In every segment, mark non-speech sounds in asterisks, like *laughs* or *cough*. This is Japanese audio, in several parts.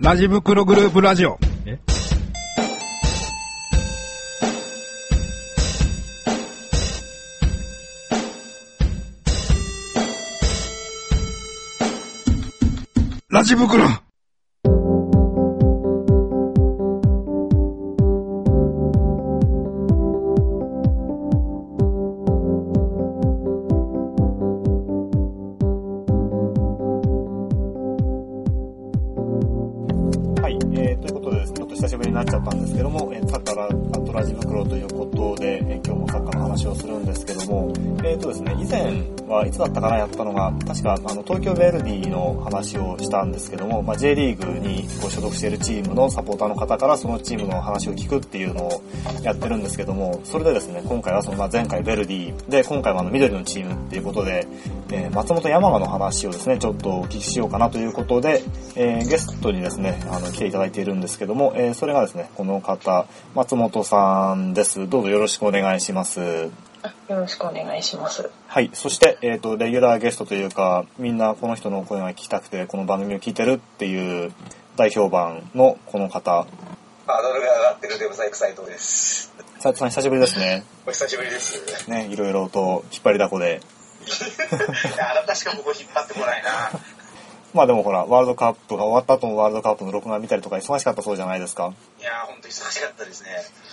ラジ袋グループラジオ。え？ラジ袋かあの東京ヴェルディの話をしたんですけども、まあ、J リーグにこう所属しているチームのサポーターの方からそのチームの話を聞くっていうのをやってるんですけども、それでですね、今回はその、まあ、前回ヴェルディで、今回はあの緑のチームっていうことで、えー松本山雅の話をですね、ちょっとお聞きしようかなということで、えーゲストにですね、あの、来ていただいているんですけども、えーそれがですね、この方、松本さんです。どうぞよろしくお願いします。よろしくお願いします。はい。そして、えっ、と、レギュラーゲストというか、みんなこの人の声が聞きたくて、この番組を聞いてるっていう代表版のこの方、ハードルが上がってるデブサイク斎藤です。斉藤さん久しぶりですね。お久しぶりです。ね、いろいろと引っ張りだこで。いやあなたしかここ引っ張ってこないな。まあでもほら、ワールドカップが終わった後もワールドカップの録画見たりとか忙しかったそうじゃないですか。いやー、ほんと忙しかったですね。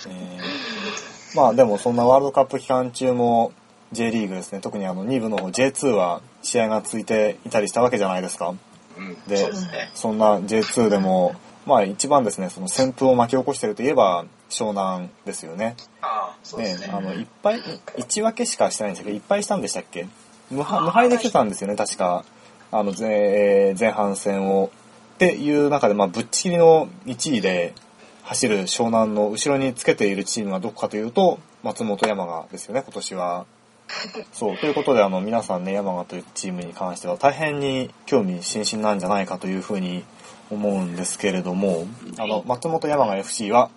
えーまあでもそんなワールドカップ期間中も J リーグですね、特にあの2部の方 J2 は試合が続いていたりしたわけじゃないですか。うん、でそうですね。そんな J2 でも、まあ一番ですね、その旋風を巻き起こしているといえば湘南ですよね。ああ、そうですね。あの、いっぱい、1分けしかしてないんでしたっけいっぱいしたんでしたっけ？無敗無敗で来てたんですよね、確か。あの、前前半戦を。っていう中で、まあ、ぶっちぎりの1位で走る湘南の後ろにつけているチームはどこかというと、松本山雅ですよね、今年は。*laughs* そう。ということで、あの、皆さんね、山雅というチームに関しては大変に興味津々なんじゃないかというふうに思うんですけれども、あの、松本山雅 FC は、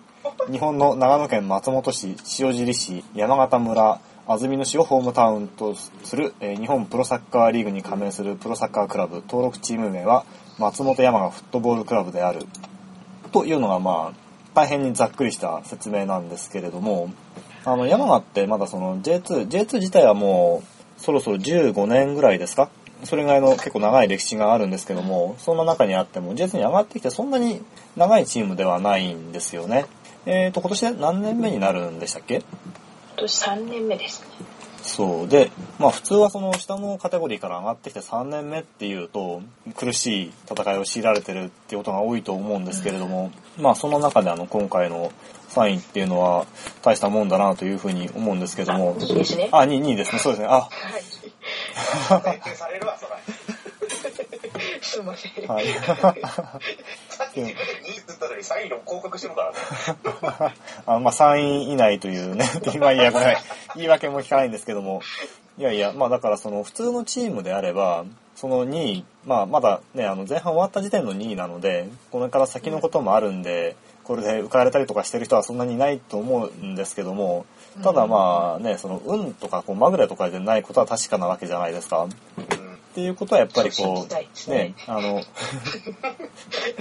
日本の長野県松本市、塩尻市、山形村、安曇野市をホームタウンとする、えー日本プロサッカーリーグに加盟するプロサッカークラブ、登録チーム名は松本山雅フットボールクラブである。というのがまあ、大変にざっくりした説明なんですけれども、あの、山雅ってまだその J2、J2 自体はもうそろそろ15年ぐらいですか？それぐらいの結構長い歴史があるんですけども、そんな中にあっても J2 に上がってきてそんなに長いチームではないんですよね。えーと、今年で何年目になるんでしたっけ？年3年目ですね。そうで、まあ普通はその下のカテゴリーから上がってきて3年目っていうと苦しい戦いを強いられてるっていうことが多いと思うんですけれども、まあその中であの今回の3位っていうのは大したもんだなというふうに思うんですけどもあ。いいですね。あ、2位、2位ですね。そうですね。あ、はい。*laughs* すいません。はい。さっき2位って言ったのに3位の降格してるからね。*laughs* あまあ3位以内というね、*laughs* 今いや言い訳も聞かないんですけども、いやいや、まあだからその普通のチームであれば、その2位、まあまだね、あの前半終わった時点の2位なので、これから先のこともあるんで、これで浮かれたりとかしてる人はそんなにいないと思うんですけども、ただまあね、その運とかこうまぐれとかでないことは確かなわけじゃないですか。うんっていうことはやっぱりこう、ね。ね、あの、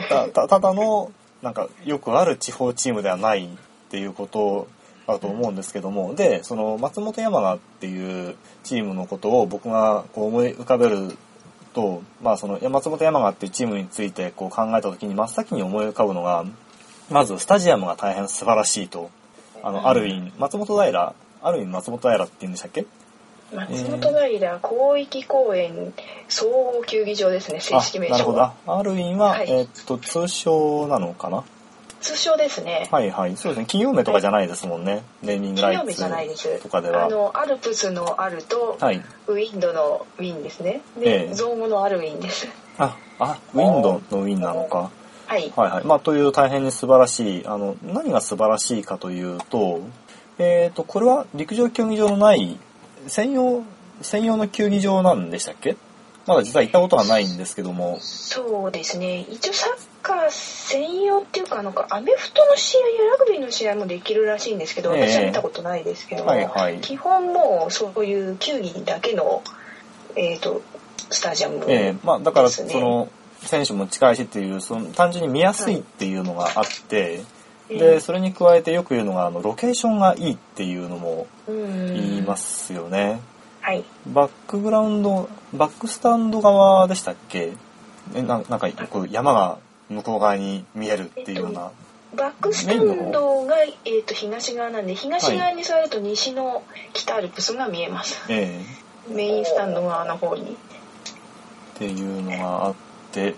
たたただの、なんかよくある地方チームではないっていうことだと思うんですけども、で、その松本山雅っていうチームのことを僕がこう思い浮かべると、まあその松本山雅っていうチームについてこう考えた時に真っ先に思い浮かぶのが、まずスタジアムが大変素晴らしいと。あの、ある意味、松本平、ある意味松本平って言うんでしたっけ？松本平広域公園総合球技場ですね、正式名あなるほど。称は。あある意味は、はいえーっと、通称なのかな？通称ですね。はいはい。そうですね。企業名とかじゃないですもんね。ネーミングライ企業名じゃないですツとかでは。あの、アルプスのアルと、はい。ウィンドのウィンですね。ええで、造語のアルウィンです。あ、あ、ウィンドのウィンなのか。はい。はいはい。まあ、という大変に素晴らしい、あの、何が素晴らしいかというと、えっ、と、これは陸上競技場のない、専用、専用の球技場なんでしたっけ？まだ実は行ったことがないんですけども、そうですね。一応サッカー専用っていうか、なんかアメフトの試合やラグビーの試合もできるらしいんですけど、ええ。私は見たことないですけども、はいはい。基本もうそういう球技だけの、えっ、と、スタジアムええ。まあ、だから、その、選手も近いしっていう、その単純に見やすいっていうのがあって、えで、それに加えてよく言うのが、あの、ロケーションがいいっていうのもうん。言いますよね。はい。バックグラウンド、バックスタンド側でしたっけ？えななんか、こう山が向こう側に見えるっていうような。バックスタンドが、えー、と東側なんで東側に座ると西の北アルプスが見えます、ええ。メインスタンド側の方に。っていうのがあって、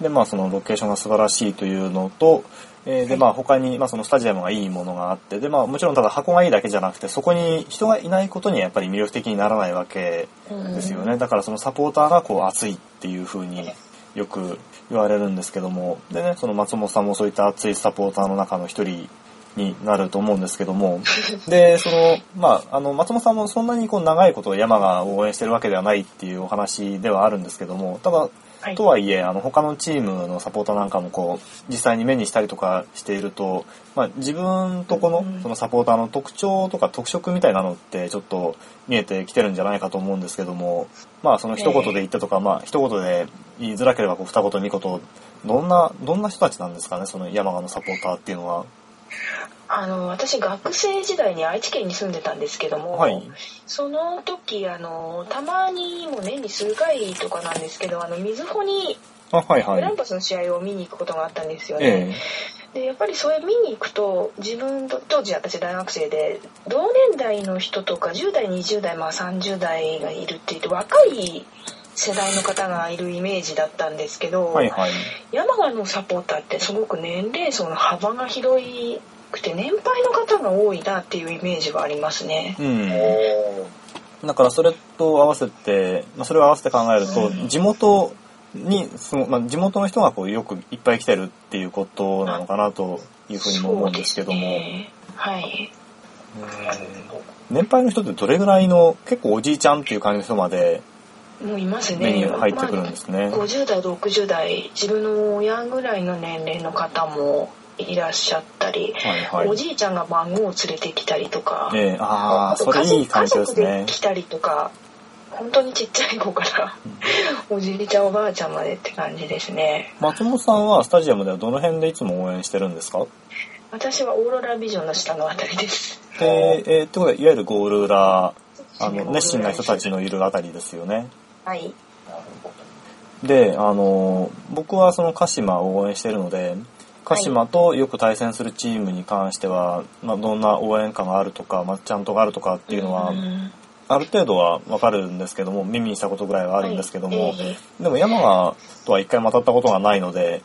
で、まあそのロケーションが素晴らしいというのと、えーで、まあ他に、まあそのスタジアムがいいものがあって、で、まあもちろんただ箱がいいだけじゃなくて、そこに人がいないことにはやっぱり魅力的にならないわけですよね。だからそのサポーターがこう熱いっていう風によく言われるんですけども、でね、その松本さんもそういった熱いサポーターの中の一人になると思うんですけども、*laughs* で、その、まあ、あの、松本さんもそんなにこう長いこと山が応援してるわけではないっていうお話ではあるんですけども、ただ、はい。とはいえ、あの、他のチームのサポーターなんかもこう、実際に目にしたりとかしていると、まあ、自分とこのうん、そのサポーターの特徴とか特色みたいなのってちょっと見えてきてるんじゃないかと思うんですけども、まあ、その一言で言ったとか、まあ、一言で言いづらければこう二言三言、どんな、どんな人たちなんですかね、その山賀のサポーターっていうのは。あの私学生時代に愛知県に住んでたんですけども、はい。その時あのたまにもう年に数回とかなんですけどあの水穂にあ、はいはいグラン。パスの試合を見に行くことがあったんですよね。えでやっぱりそれ見に行くと自分と当時私大学生で同年代の人とか10代20代まあ30代がいるって言って若い世代の方がいるイメージだったんですけど、えはいはい。山賀のサポーターってすごく年齢層の幅が広くて年配の方が多いなっていうイメージはありますね。うん。おだからそれと合わせて、まあ、それを合わせて考えると、うん地元にその、まあ、地元の人がこうよくいっぱい来てるっていうことなのかなというふうにも思うんですけども。年配の人ってどれぐらいの結構おじいちゃんっていう感じの人までもういますね。入ってくるんですね。まあ50代60代自分の親ぐらいの年齢の方もいらっしゃったり、はいはい。おじいちゃんが孫を連れてきたりとか、ええああ、とそれいい環境です家族ねで。来たりとか本当にちっちゃい子からおじいちゃんおばあちゃんまでって感じですね松本さんはスタジアムではどの辺でいつも応援してるんですか？私はオーロラビジョンの下のあたりですで、えー、ってことは、いわゆるゴール裏、あの、熱心な人たちのいるあたりですよね。はいで、あの、僕はその鹿島を応援しているので、鹿島とよく対戦するチームに関しては、まあ、どんな応援歌があるとか、まあ、ちゃんとがあるとかっていうのは、んある程度はわかるんですけども、耳にしたことぐらいはあるんですけども、はいえでも山賀とは一回も当たったことがないので、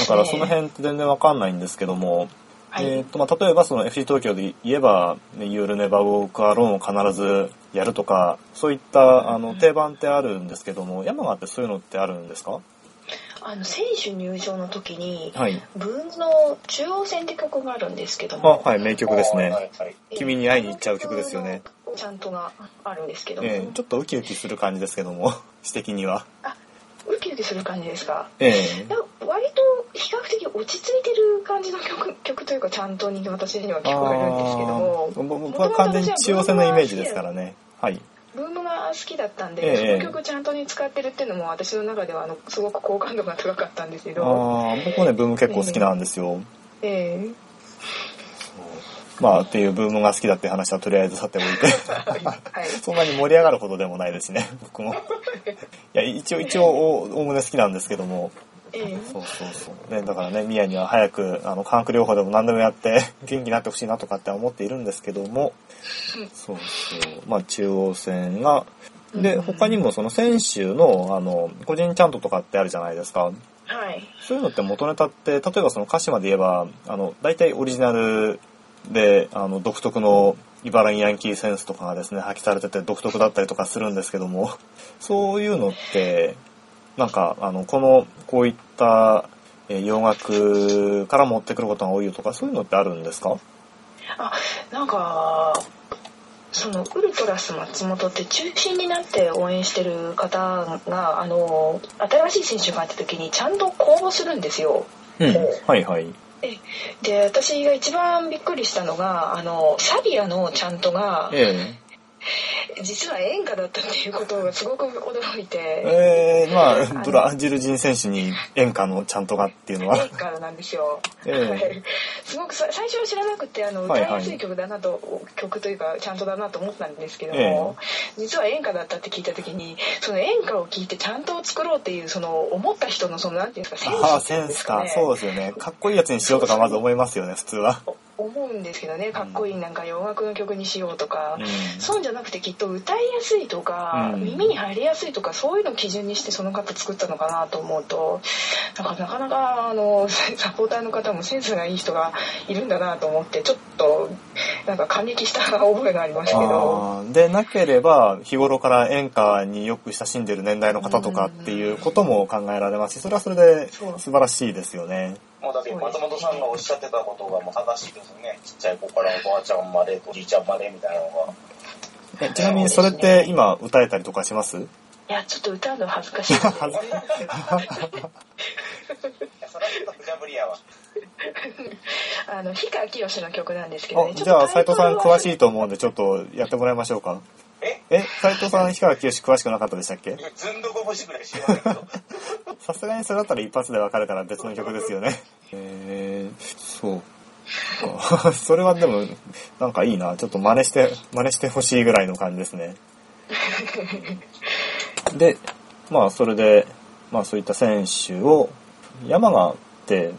だからその辺って全然わかんないんですけども、はい。えーとまあ、例えばその FC 東京で言えば「ね You'll Never Walk Alone」を必ずやるとかそういったあの定番ってあるんですけども山賀ってそういうのってあるんですか？あの選手入場の時にはい。ブームの中央線って曲があるんですけども、あはい名曲ですね。はいはい君に会いに行っちゃう曲ですよね。ちゃんとがあるんですけども、えーちょっとウキウキする感じですけども *laughs* 詩的には。ウキウキする感じですか？えいや割と比較的落ち着いてる感じの曲曲というかちゃんとに私にはえ聞こえるんですけどもあーぼ僕は完全に中央線のイメージですからね。はい。ブームが好きだったんで、ええその曲ちゃんとに使ってるっていうのも私の中ではあのすごく好感度が高かったんですけどああ僕もねブーム結構好きなんですよ。ええまあっていうブームが好きだって話はとりあえずさておいて。はい *laughs* そんなに盛り上がるほどでもないですしね、僕も。*laughs* いや、一応、一応、おおおむね好きなんですけども。ええ。そうそうそう。ね、だからね、ミヤには早く、あの、化学療法でも何でもやって、*laughs* 元気になってほしいなとかって思っているんですけども、うん。そうそう。まあ、中央線が、で、うん。他にもその選手の、あの、個人チャントとかってあるじゃないですか。はい。そういうのって元ネタって、例えばその歌詞まで言えば、あの、大体オリジナルで、あの、独特の茨城ヤンキーセンスとかがですね、発揮されてて独特だったりとかするんですけども、そういうのって、なんか、あの、この、こういった、えー洋楽から持ってくることが多いとか、そういうのってあるんですか？あなんかそのウルトラス松本って中心になって応援してる方があの新しい選手が入った時にちゃんと公募するんですようん。はいはい。で私が一番びっくりしたのがあのサビアのちゃんとがえ *laughs* 実は演歌だったっていうことがすごく驚いて、えー、まあ、ブラジル人選手に演歌のちゃんとがっていうのは演。歌なんですよ。ええはいすごくさ最初は知らなくてあのはいはい歌いやすい曲だなと、曲というかちゃんとだなと思ったんですけどえも、実は演歌だったって聞いた時にその演歌を聴いてちゃんと作ろうっていうその思った人のそのなんていうんですかセンスああ、っていセンスか。そうですよね。かっこいいやつにしようとかまず思いますよね、普通は。思うんですけどねかっこいいなんか洋楽の曲にしようとか、うん。そうじゃなくてきっと歌いやすいとか、うん。耳に入りやすいとかそういうのを基準にしてその方作ったのかなと思うとなんかなかなかあの *laughs* サポーターの方もセンスがいい人がいるんだなと思ってちょっとなんか感激した覚えがありますけど。でなければ日頃から演歌によく親しんでる年代の方とかっていうことも考えられますしそれはそれで素晴らしいですよね。もうだって松本さんがおっしゃってたことがもう正しいですよね。ちっちゃい子からおばあちゃんまで、おじいちゃんまでみたいなのが。えちなみにそれって今歌えたりとかします？いやちょっと歌うの恥ずかしい *laughs* のでいやそれはちょっと無茶ぶりやわ。*laughs* あの氷川きよしの曲なんですけどねあじゃあ斉藤さん詳しいいと思うんでちょっとやってもらいましょうか。ええ斉藤さん氷川きよし詳しくなかったでしたっけ？ずんどこ節ぐらい知らないけど。*laughs* さすがにそれだったら一発でわかるから別の曲ですよね。*laughs* えー、そうか。*laughs* それはでも、なんかいいな。ちょっと真似して、真似してほしいぐらいの感じですね。で、まあそれで、まあそういった選手を、山賀って、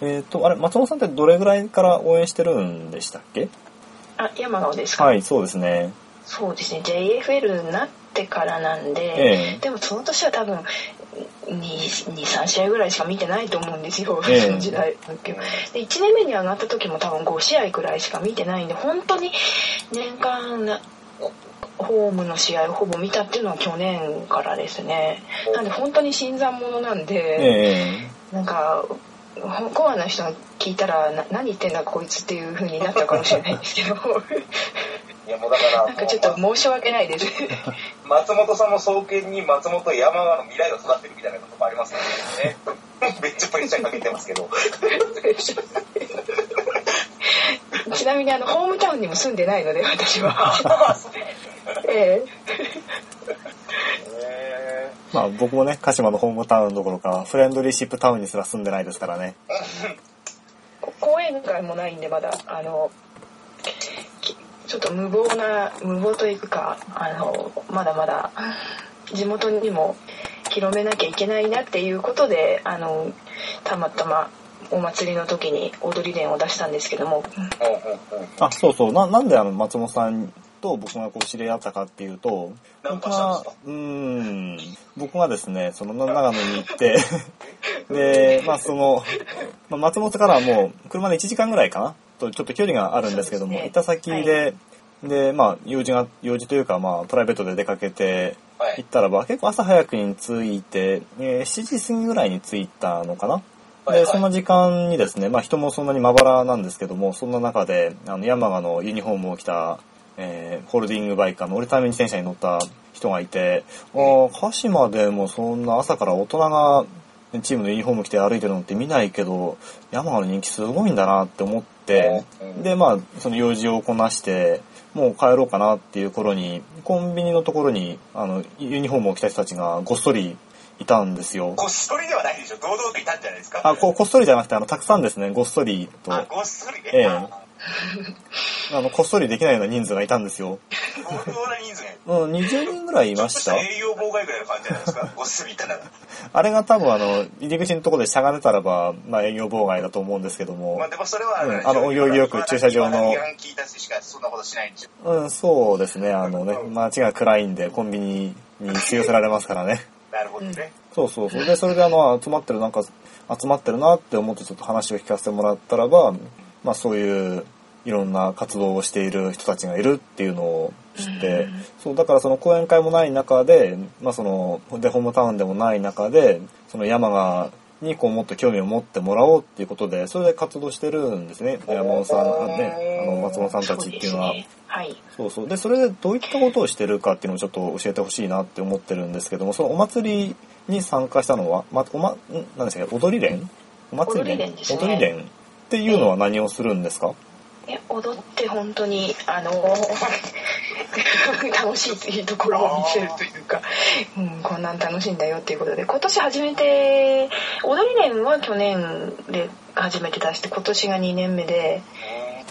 えっ、と、あれ、松本さんってどれぐらいから応援してるんでしたっけ？あ山川ですか、はい、そうですね。そうですね。JFL になってからなんで、ええ。でもその年は多分23試合ぐらいしか見てないと思うんですよ、ええ。その時代で1年目に上がった時も多分5試合くらいしか見てないんで本当に年間なホームの試合をほぼ見たっていうのは去年からですね。なんで本当に新参者なんで、えなんかほコアな人が聞いたらな何言ってんだこいつっていう風になったかもしれないんですけどいやもうだから、なんかちょっと申し訳ないです *laughs* 松本さんの創建に松本山川の未来が育ってるみたいなこともありますね。めっちゃプレッシャーかけてますけど。ちなみにあのホームタウンにも住んでないので私はええへまあ僕もね、鹿島のホームタウンどころか、フレンドリーシップタウンにすら住んでないですからね。講演会もないんでまだあのきちょっと無謀な無謀というかあのまだまだ地元にも広めなきゃいけないなっていうことであのたまたまお祭りの時に踊り連を出したんですけども。あ、そうそう。な、なんであの、松本さんと僕がこう知り合ったかっていうと、なん僕がうーん、僕がですね、その長野に行って、*laughs* で、まあその、まあ、松本からはもう車で1時間ぐらいかなと、ちょっと距離があるんですけども、ね。行った先で、で、まあ用事が、用事というかまあプライベートで出かけて、はい。行ったらば結構朝早くに着いて、えー7時過ぎぐらいに着いたのかな？で、はいはい。その時間にですね、まあ人もそんなにまばらなんですけども、そんな中で、あの、ヤマガのユニフォームを着た、えーホールディングバイク、あの、折りたたみ自転車に乗った人がいて、ああ、鹿島でもそんな朝から大人がチームのユニフォーム着て歩いてるのって見ないけど、ヤマガの人気すごいんだなって思っで、まあ、その用事をこなして、もう帰ろうかなっていう頃に、コンビニのところに、あの、ユニフォームを着た人たちがごっそりいたんですよ。こっそりではないでしょ。堂々といたんじゃないですか。あ、ここっそりじゃなくて、あの、たくさんですね、ごっそりと、あ、ごっそりね。ええあ *laughs* あの、こっそりできないような人数がいたんですよ。相当な人数ね。うん、20人ぐらいいました。営業妨害ぐらいの感じじゃないですか。ごっそりいたなら。あれが多分あの、入り口のところでしゃがれたらば、まあ営業妨害だと思うんですけどもまあ、でもそれは、うんあのお行儀よく駐車場の。うん、そうですね、あのね、街が暗いんでコンビニに吸い寄せられますからね。なるほどね。そうそうそう。で、それであの、集まってる、なんか、集まってるなって思ってちょっと話を聞かせてもらったらば、まあそういう、いろんな活動をしている人たちがいるっていうのを知って、そう、だからその講演会もない中で、まあその、で、ホームタウンでもない中で、その山が、にこうもっと興味を持ってもらおうっていうことで、それで活動してるんですね。山本さん、あね、あの、松本さんたちっていうのは。はい。そうそう。で、それでどういったことをしてるかっていうのをちょっと教えてほしいなって思ってるんですけども、そのお祭りに参加したのは、ま、おま、ん何でしたっけ？踊り連？お祭り連？ね。踊り連っていうのは何をするんですか、え踊って本当にあの *laughs* 楽しいところを見せるというか、うん、こんなん楽しいんだよっていうことで今年初めて踊り連は去年で初めて出して今年が2年目で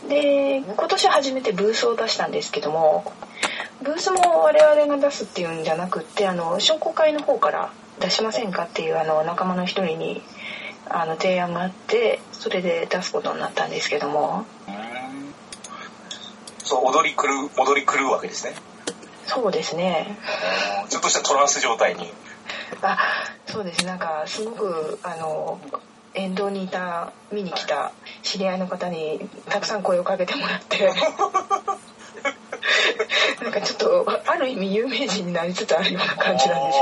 で今年初めてブースを出したんですけどもブースも我々が出すっていうんじゃなくってあの商工会の方から出しませんかっていうあの仲間の一人にあの提案があってそれで出すことになったんですけども。そう、踊り狂う、踊り狂うわけですね。そうですねちょっとしたトランス状態に。あそうですなんかすごくあの沿道にいた見に来た知り合いの方にたくさん声をかけてもらって *laughs* なんかちょっとある意味有名人になりつつあるような感じなんです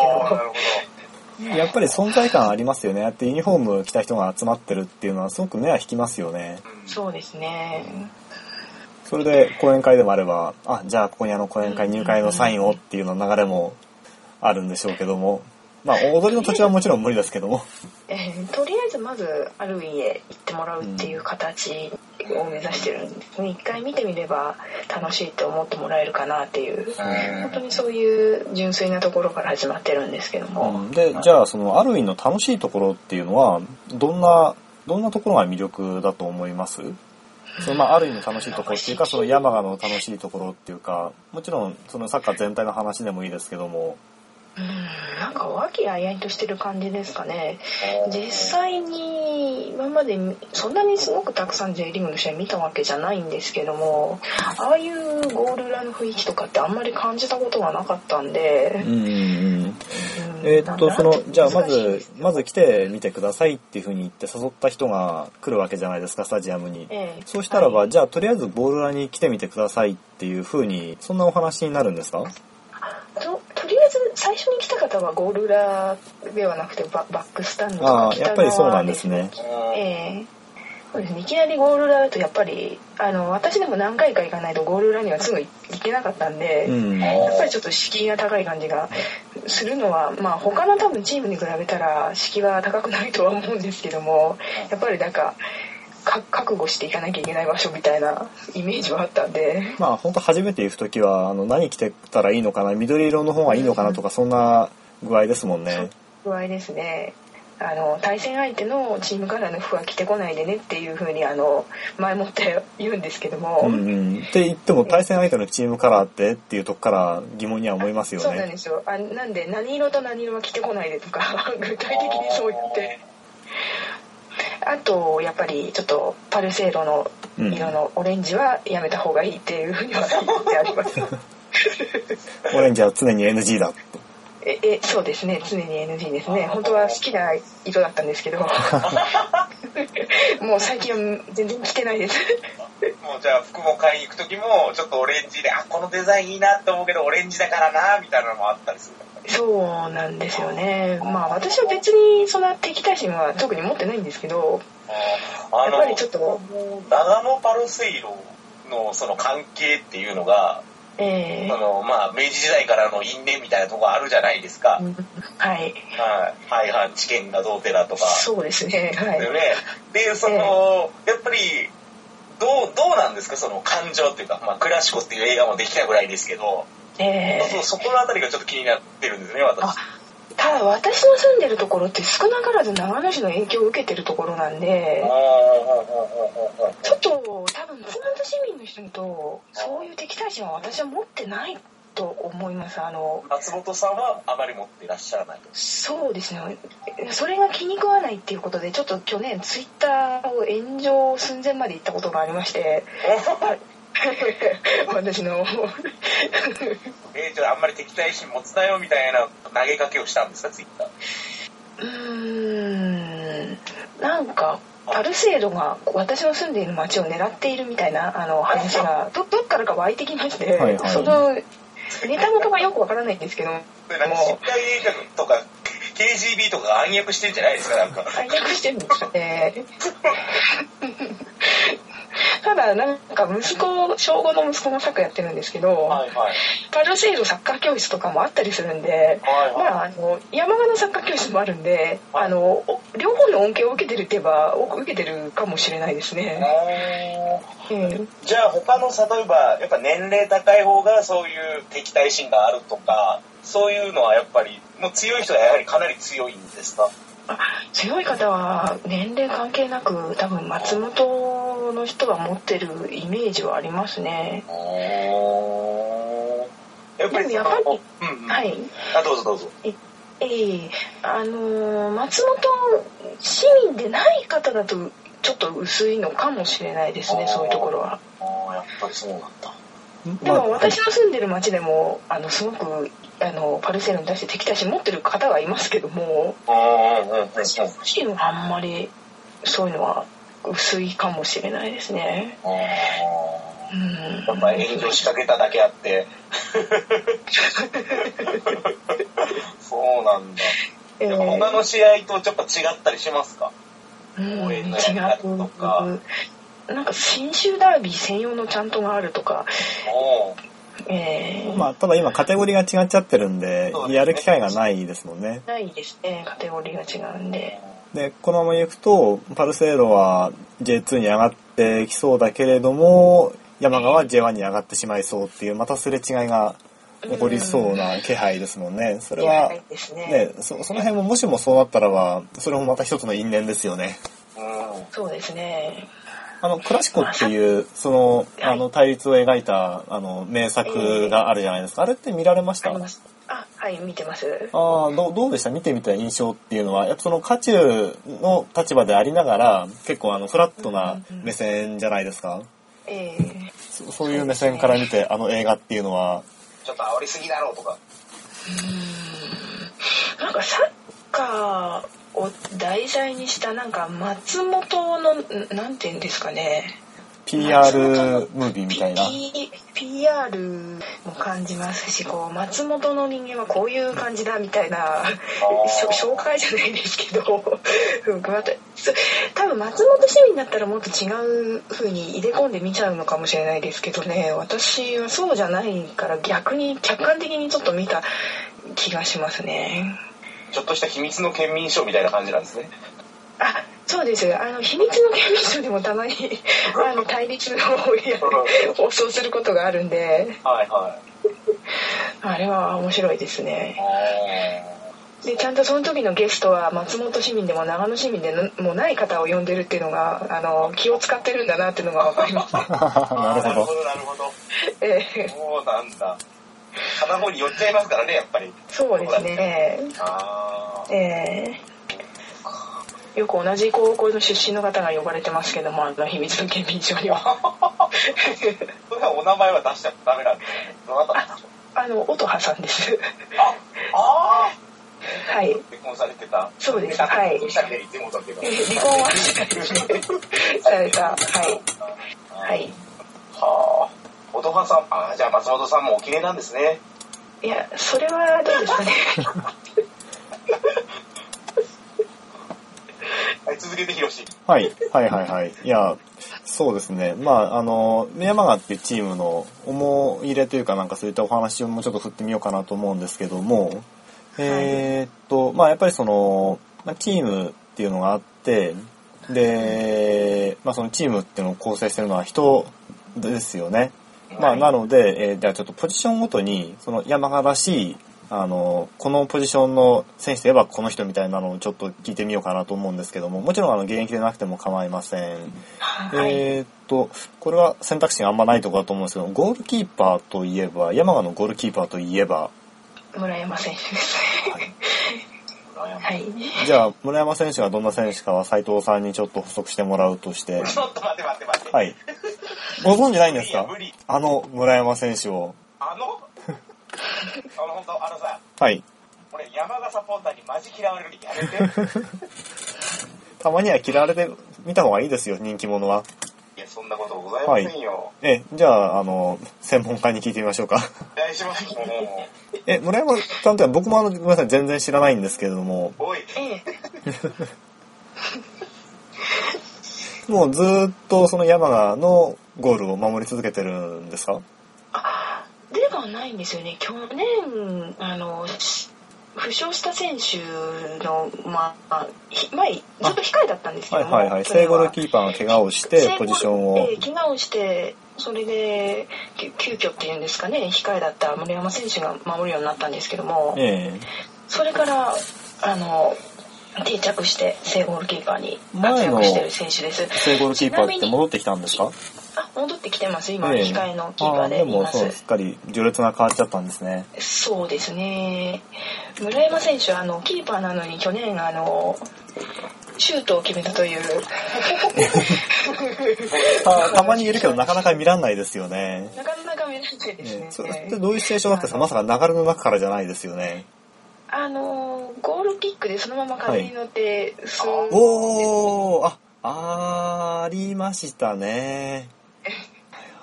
けどやっぱり存在感ありますよね。やってユニフォーム着た人が集まってるっていうのはすごく目は引きますよね。そうですねそれで講演会でもあれば、あ、じゃあここにあの講演会入会のサインをっていうの流れもあるんでしょうけども、まあ踊りの土地はもちろん無理ですけども、*laughs* えーとりあえずまずある家行ってもらうっていう形を目指してるんですね。一回見てみれば楽しいって思ってもらえるかなっていう。本当にそういう純粋なところから始まってるんですけども、うん。で、じゃあそのある意味の楽しいところっていうのは、どんな、どんなところが魅力だと思います？そのまあある意味楽しいところっていうか、その山鹿の楽しいところっていうか、もちろんそのサッカー全体の話でもいいですけども、うんなんか和気あいあいとしてる感じですかね。実際に今までそんなにすごくたくさん J リーグの試合見たわけじゃないんですけどもああいうゴール裏の雰囲気とかってあんまり感じたことがなかったんで。うん、えーっと、その、じゃあまずす、まず来てみてくださいっていうふうに言って誘った人が来るわけじゃないですか、スタジアムに。ええ。そうしたらば、はい。じゃあとりあえずボール裏に来てみてくださいっていうふうに、そんなお話になるんですか？ととりあえず最初に来た方はゴール裏ではなくてババックスタンドとかああ、やっぱりそうなんですね。ええそうですねいきなりゴール裏だとやっぱりあの私でも何回か行かないとゴール裏にはすぐ行けなかったんで、うん。やっぱりちょっと敷居が高い感じがするのはまあ他の多分チームに比べたら敷居は高くないとは思うんですけどもやっぱりなんかか覚悟していかなきゃいけない場所みたいなイメージはあったんで。まあ本当初めて行くときは、あの、何着てたらいいのかな、緑色の方がいいのかなとか、そんな具合ですもんね。具合ですね。あの対戦相手のチームカラーの服は着てこないでねっていう風にあの前もって言うんですけども、うんうん。って言っても対戦相手のチームカラーってっていうとこから疑問には思いますよね。そうなんですよ。あなんで何色と何色は着てこないでとか *laughs* 具体的にそう言ってあとやっぱりちょっとパルセーロの色のオレンジはやめた方がいいっていうふうには言ってあります。オレンジは常に NG だと。ええそうですね。常に NG ですね。本当は好きな色だったんですけど。*laughs* もう最近は全然着てないです。もうじゃあ服も買いに行く時もちょっとオレンジであこのデザインいいなって思うけどオレンジだからなみたいなのもあったりするそうなんですよね。まあ私は別にそんな敵対心は特に持ってないんですけどあのやっぱりちょっと。長野パルセイロのその関係っていうのが、ええ。そのまあ明治時代からの因縁みたいなとこあるじゃないですか、うん。はい。はい、廃藩置県がどうてらとか。そうですね。はい。でね。でその、やっぱりどうどうなんですか？その感情っていうか、まあ、クラシコっていう映画もできたぐらいですけど、ええそこのあたりがちょっと気になってるんですね私。あただ私の住んでるところって少なからず長野市の影響を受けてるところなんでちょっと多分津南市民の人とそういう敵対心は私は持ってないと思います。あの松本さんはあまり持っていらっしゃらないと。そうですね。それが気に食わないっていうことでちょっと去年ツイッターを炎上寸前まで行ったことがありまして *laughs* *laughs* 私のえー、じゃああんまり敵対心持つなよみたいな投げかけをしたんですかツイッター。うーん。なんかパルセードが私の住んでいる町を狙っているみたいなあの話が *laughs* どどっからか湧いてきまして、はいはい。そのネタ元がよくわからないんですけどなんか CIA とか KGB とかが暗躍してんじゃないですかなんか。暗躍してるんですよねただなんか息子小5の息子もサッカーやってるんですけど、はいはい。パルセイロサッカー教室とかもあったりするんで、はいはい。まあ、あの山鹿のサッカー教室もあるんで、はい。あのお両方の恩恵を受けてるって言えばお受けてるかもしれないですね。うん。じゃあ他の例えばやっぱ年齢高い方がそういう敵対心があるとかそういうのはやっぱりもう強い人はやはりかなり強いんですか？あ強い方は年齢関係なく多分松本の人は持ってるイメージはありますね。やっぱりやっぱりうんうん、はい。あどうぞどうぞええあのー松本市民でない方だとちょっと薄いのかもしれないですねそういうところは。ああやっぱりそうなんだでも私の住んでる町でもあのすごくあのパルセールに対して敵対心持ってる方がいますけども私自身はあんまりそういうのは薄いかもしれないですね。あうん。ーやっぱ炎上仕掛けただけあって。そうなんだ。えやっぱ他の試合とちょっと違ったりしますか？うん、応違援のやり方とか。う。なんか新州ダービー専用のちゃんとがあるとか、えーまあ、ただ今カテゴリーが違っちゃってるんでねやる機会がないですもんね。ないですねカテゴリーが違うんで。で、このまま行くと、パルセーロは J2 に上がってきそうだけれども、山川は J1 に上がってしまいそうっていう、またすれ違いが起こりそうな気配ですもんね。それは、ねね、そその辺ももしもそうなったらば、それもまた一つの因縁ですよね。うんそうですね。あの、クラシコっていう、その、あの、対立を描いた、あの、名作があるじゃないですか。あれって見られました？あはい、見てます。ああ、どうどうでした？見てみた印象っていうのは、やっぱその渦中の立場でありながら、結構あの、フラットな目線じゃないですか？ええそそういう目線から見て、あの映画っていうのは、ちょっと煽りすぎだろうとか。なんかサッカーを題材にしたなんか松本のんなんて言うんですかね PR ムービーみたいな。P- PR も感じますしこう松本の人間はこういう感じだみたいな紹介じゃないですけど *laughs* 多分松本市民だったらもっと違う風に入れ込んで見ちゃうのかもしれないですけどね私はそうじゃないから逆に客観的にちょっと見た気がしますね。ちょっとした秘密の県民賞みたいな感じなんですね。あそうです。あの秘密の県民賞でもたまに *laughs* あの対立のや放送することがあるんで。はいはい。あれは面白いですね。あでちゃんとその時のゲストは松本市民でも長野市民でのもない方を呼んでるっていうのがあの気を使ってるんだなっていうのが分かります。*laughs* なるほど。なるほどなるほど。ええ。そうなんだ卵に寄っちゃいますからねやっぱり。そうですね。ああええ。よく同じ高校の出身の方が呼ばれてますけどもあの秘密の県民賞には。*laughs* それはお名前は出しちゃダメなんでどなたなんでしょう？あの音羽さんです。ああはい。結婚されてた。そうです。あはい。離婚はしないですね。*laughs* された。はい。はい。はあさんああじゃあ松本さんもお綺麗なんですねいやそれはどうですかねはい続けてひろしはい、はいはいはい。いや、そうですね。まあ、あの、山川っていうチームの思い入れというかなんかそういったお話をもうちょっと振ってみようかなと思うんですけども、えーっと、まあやっぱりその、まあチームっていうのがあって、で、まあそのチームっていうのを構成してるのは人ですよね。まあなので、えーじゃあちょっとポジションごとに、その山川らしい、あの、このポジションの選手といえばこの人みたいなのをちょっと聞いてみようかなと思うんですけども、もちろんあの現役でなくても構いません。はい。えーっと、これは選択肢があんまないところだと思うんですけど、ゴールキーパーといえば、山川のゴールキーパーといえば、村山選手ですはいじゃあ村山選手がどんな選手かは斉藤さんにちょっと補足してもらうとして、*laughs* ちょっと待って待って待ってはい。ご存知ないんですか？あの村山選手を。あの？*laughs* あの本当あのさはい。俺山賀サポーターにマジ嫌われるやめて *laughs* たまには嫌われてみた方がいいですよ、人気者は。そんなことございませんよ、え、じゃあ、あの、専門家に聞いてみましょうか。お願いしますもう *laughs* え、村山さんって僕もあの、ごめんなさい、全然知らないんですけれども、おい。え *laughs* えもうずーっとその山賀のゴールを守り続けてるんですか？あではないんですよね。去年あのし負傷した選手の、まあ、ひ前ずっと控えだったんですけども、はいはいはい。正ゴールキーパーが怪我をして、ポジションを。ええ怪我をしてそれで急急遽っていうんですかね控えだった森山選手が守るようになったんですけどもええそれからあの定着して正ゴールキーパーに活躍してる選手です正ゴールキーパーって戻ってきたんですか？あ戻ってきてます今、ええ控えのキーパーああでもでいますそうすっかり序列が変わっちゃったんですね。そうですね村山選手はあのキーパーなのに去年あのシュートを決めたという *laughs* たたまにいるけどなかなか見らんないですよね。なかなか見られないですええねそどういうシチュエーションだったんですかまさか流れの中からじゃないですよね。あのゴールキックでそのまま風に乗って、スーッおーあ、ありましたね。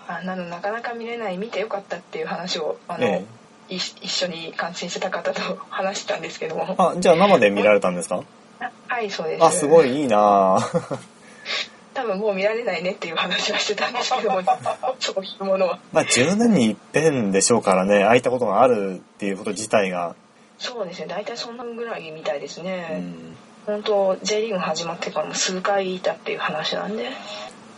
あんなのなかなか見れない見てよかったっていう話をあの、えい一緒に観戦してた方と *laughs* 話したんですけども。あ、じゃあ生で見られたんですか？あはいそうです。あ、すごいいいな。ぁ *laughs* 多分もう見られないねっていう話はしてたんですけども *laughs* そういうものは。まあ10年に一遍でしょうからね、空いたことがあるっていうこと自体が。そうですね。大体そんなぐらいみたいですうね、ん。本当 J リーグ始まってからも数回いたっていう話なんで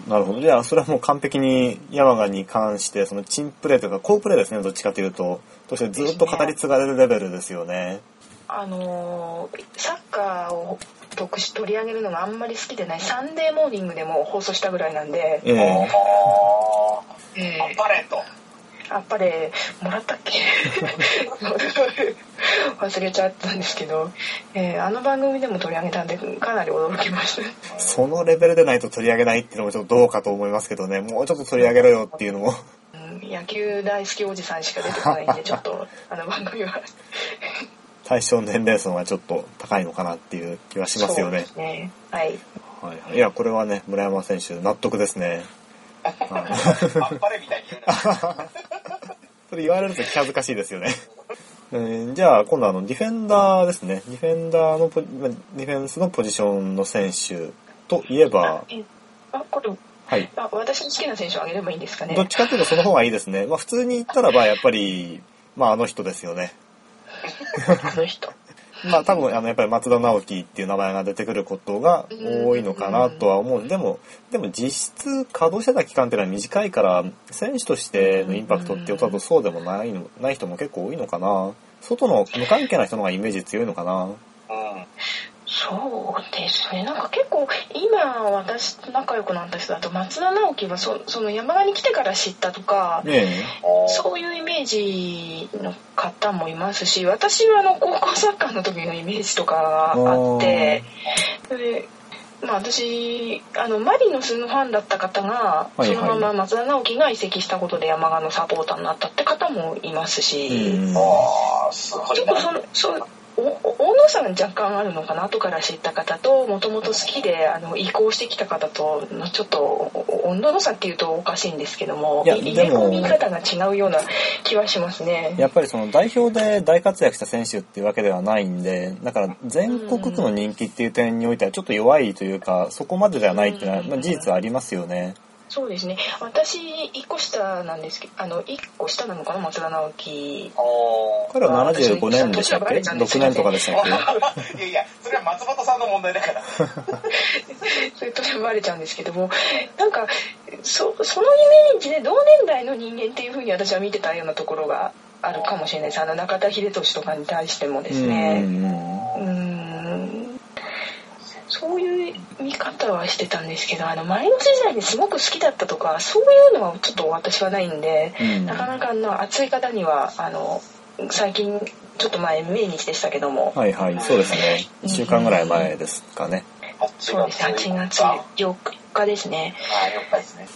なるほど。じゃあ、それはもう完璧に山賀に関して、そのチンプレーというか、好プレーですね、どっちかというと。としてずっと語り継がれるレベルですよね。あのーサッカーを特集取り上げるのがあんまり好きでないサンデーモーニングでも放送したぐらいなんで、ええあえーーパレード。あっぱれもらったっけ？*laughs* 忘れちゃったんですけど、えーあの番組でも取り上げたんでかなり驚きましたそのレベルでないと取り上げないっていうのもちょっとどうかと思いますけどね。もうちょっと取り上げろよっていうのも。うん野球大好きおじさんしか出てこないんでちょっとあの番組は対象年齢層がちょっと高いのかなっていう気はしますよねそうで。すねはいはい、いや、これはね、村山選手、納得ですね。はい *laughs* あっぱれみたいに言うな。*laughs* それ言われると気恥ずかしいですよね。*laughs* えーじゃあ、今度はあの、ディフェンダーですね。ディフェンダーのディフェンスのポジションの選手といえば、えあこれはい。あ私の好きな選手を挙げればいいんですかねどっちかというとその方がいいですね。まあ普通に言ったらば、やっぱり、まああの人ですよね。*laughs* あの人まあ多分、あの、やっぱり松田直樹っていう名前が出てくることが多いのかなとは思う。でも、でも実質稼働してた期間っていうのは短いから、選手としてのインパクトっていうとだとそうでもないの、ない人も結構多いのかな。外の無関係な人の方がイメージ強いのかな。うん。そうですねなんか結構今私と仲良くなった人だと松田直樹はそその山田に来てから知ったとか、ねそういうイメージの方もいますし私はあの高校サッカーの時のイメージとかがあってでまあ私あのマリノスのファンだった方が、はいはいそのまま松田直樹が移籍したことで山賀のサポーターになったって方もいますえ。し、うん。ああ、すごいな。ちょっとそのそうおお温度差が若干あるのかな後から知った方ともともと好きであの移行してきた方とのちょっとお温度の差っていうとおかしいんですけどもいや入でもれ込み方が違うような気はしますね。やっぱりその代表で大活躍した選手っていうわけではないんで、だから全国区の人気っていう点においてはちょっと弱いというか、そこまでではないっていうのは、まあ、事実はありますよね。そうですね。私1個下なんですけどあの1個下なのかな松田直樹。彼は75年でしたっけ？年はバレちゃうんです ?6 よね年とかでしたっけ？いやいや、それは松本さんの問題だから。*laughs* それとバレちゃうんですけどもなんかそそのイメージで同年代の人間っていう風に私は見てたようなところがあるかもしれないです。あの中田英寿とかに対してもですうねん。うーんそういう見方はしてたんですけどあの前の時代にすごく好きだったとかそういうのはちょっと私はないんで、うん。なかなかあの熱い方にはあの最近ちょっと前命日でしたけども、はいはい、そうですね。1週間ぐらい前ですかね。そうですね。8月あ4日ですね。あ、了解ですね。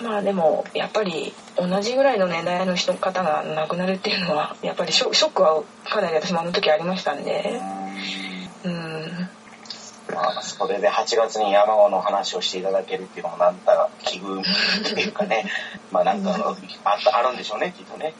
うん。まあでもやっぱり同じぐらいの年代の人方が亡くなるっていうのはやっぱりショショックはかなり私もあの時ありましたんで。うんまあ、それで8月に山川の話をしていただけるっていうのもなんか奇遇っていうかね、*laughs* まあなんかああるんでしょうね、きっとね。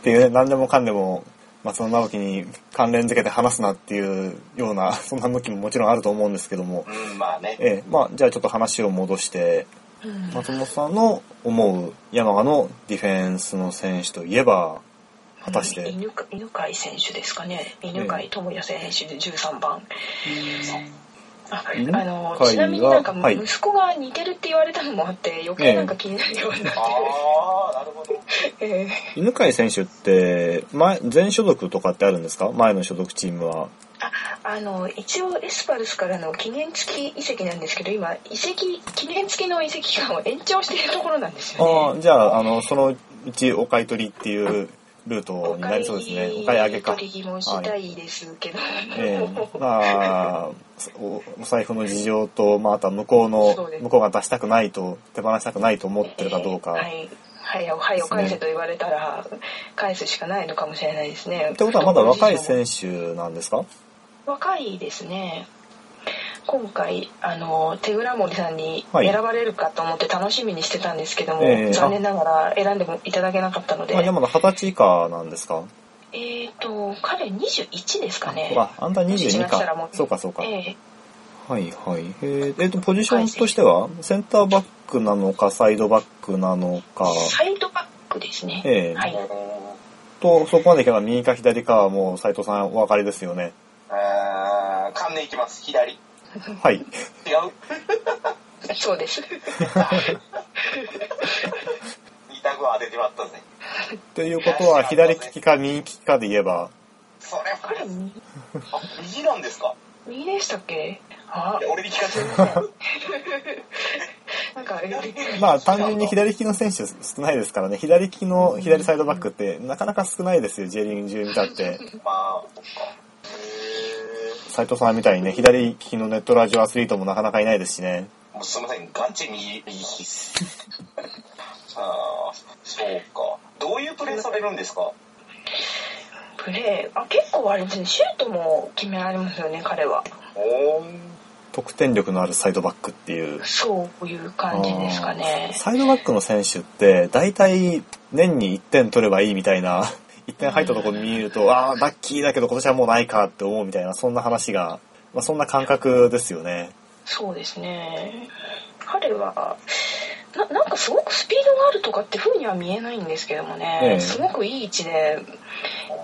っていうね、何でもかんでも、松野直樹に関連付けて話すなっていうような、そんな向きももちろんあると思うんですけども、うん、まあね。ええ、まあ、じゃあちょっと話を戻して、うん。松本さんの思う山賀のディフェンスの選手といえば、果たして、犬飼選手ですかね。犬飼智也選手で13番。ああのはちなみになんかはい。息子が似てるって言われたのもあって余計なんか気になるようになって。ああ、なるほど。*laughs* 犬飼選手って、前、前所属とかってあるんですか？前の所属チームは。ああの一応エスパルスからの期限付き移籍なんですけど今移籍期限付きの移籍期間を延長しているところなんですあよね。あ、じゃあ、あの、そのうちお買い取りっていうルートになりそうですね。お買い上げか。取りもしたいですけど、ええ。まあ、おお財布の事情と、まあ、あとは向こうの向こうが出したくないと、手放したくないと思ってるかどうか。はい。はい。よはい。よ返せと言われたら返すしかないのかもしれないですね。ってことはまだ若い選手なんですか？若いですね今回あの手倉森さんにはい。選ばれるかと思って楽しみにしてたんですけども、ええ残念ながら選んでもいただけなかったので、まあ、山田二十歳以下なんですか？えっ、と彼21ですかね。あ、あんた22 21が来たらもか。そうかそうか。ええ。はいはい。えー。えーと、ポジションとしては、センターバックなのか、サイドバックなのか、サイドバックですね、ええ。はい。と、そこまでいけば右か左かはもう斉藤さんお分かりですよね。あー、勘でいきます。左。*laughs* 違う。はい。そうです。*laughs* 二択は当ててまったぜ。ということは、左利きか右利きかで言えば、それ、彼右あ、右なんですか？右でしたっけ？あ。俺に聞かせて。*laughs* なんかまあ単純に左利きの選手少ないですからね、左利きの左サイドバックってなかなか少ないですよ、J リーグ中見たって。まあ、斉藤さんみたいにね、左利きのネットラジオアスリートもなかなかいないですしね。ーもうすみません、ガチ右、右利きっす。*laughs* あー、そうか。どういうプレーされるんですか？プレーあ結構あれですねシュートも決められますよね彼はおー。得点力のあるサイドバックっていう。そういう感じですかねサイドバックの選手って、大体年に1点取ればいいみたいな、1点入ったところ見ると、ああ、ラッキーだけど今年はもうないかって思うみたいな、そんな話が、まあそんな感覚ですよね。そうですね。彼はななんかすごくスピードがあるとかって風には見えないんですけどもね、ええ。すごくいい位置で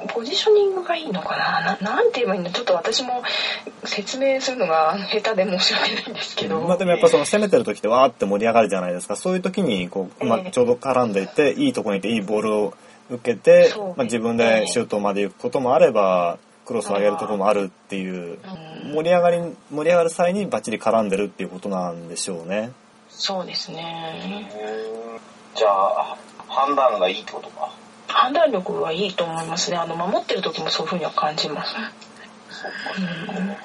ポジショニングがいいのかな。ななんて言えばいいんだちょっと私も説明するのが下手で申し訳ないんですけど、まあでもやっぱその攻めてる時ってわーって盛り上がるじゃないですか。そういう時にこう、まあええ。ちょうど絡んでいって、いいところにいていいボールを受けてまあ自分でシュートまで行くこともあれば、クロスを上げるところもあるっていう、うん盛り上がり、盛り上がる際にバッチリ絡んでるっていうことなんでしょうね。そうですねじゃあ、判断がいいってことか？判断力はいいと思いますねあの守ってる時もそういう風には感じます、うん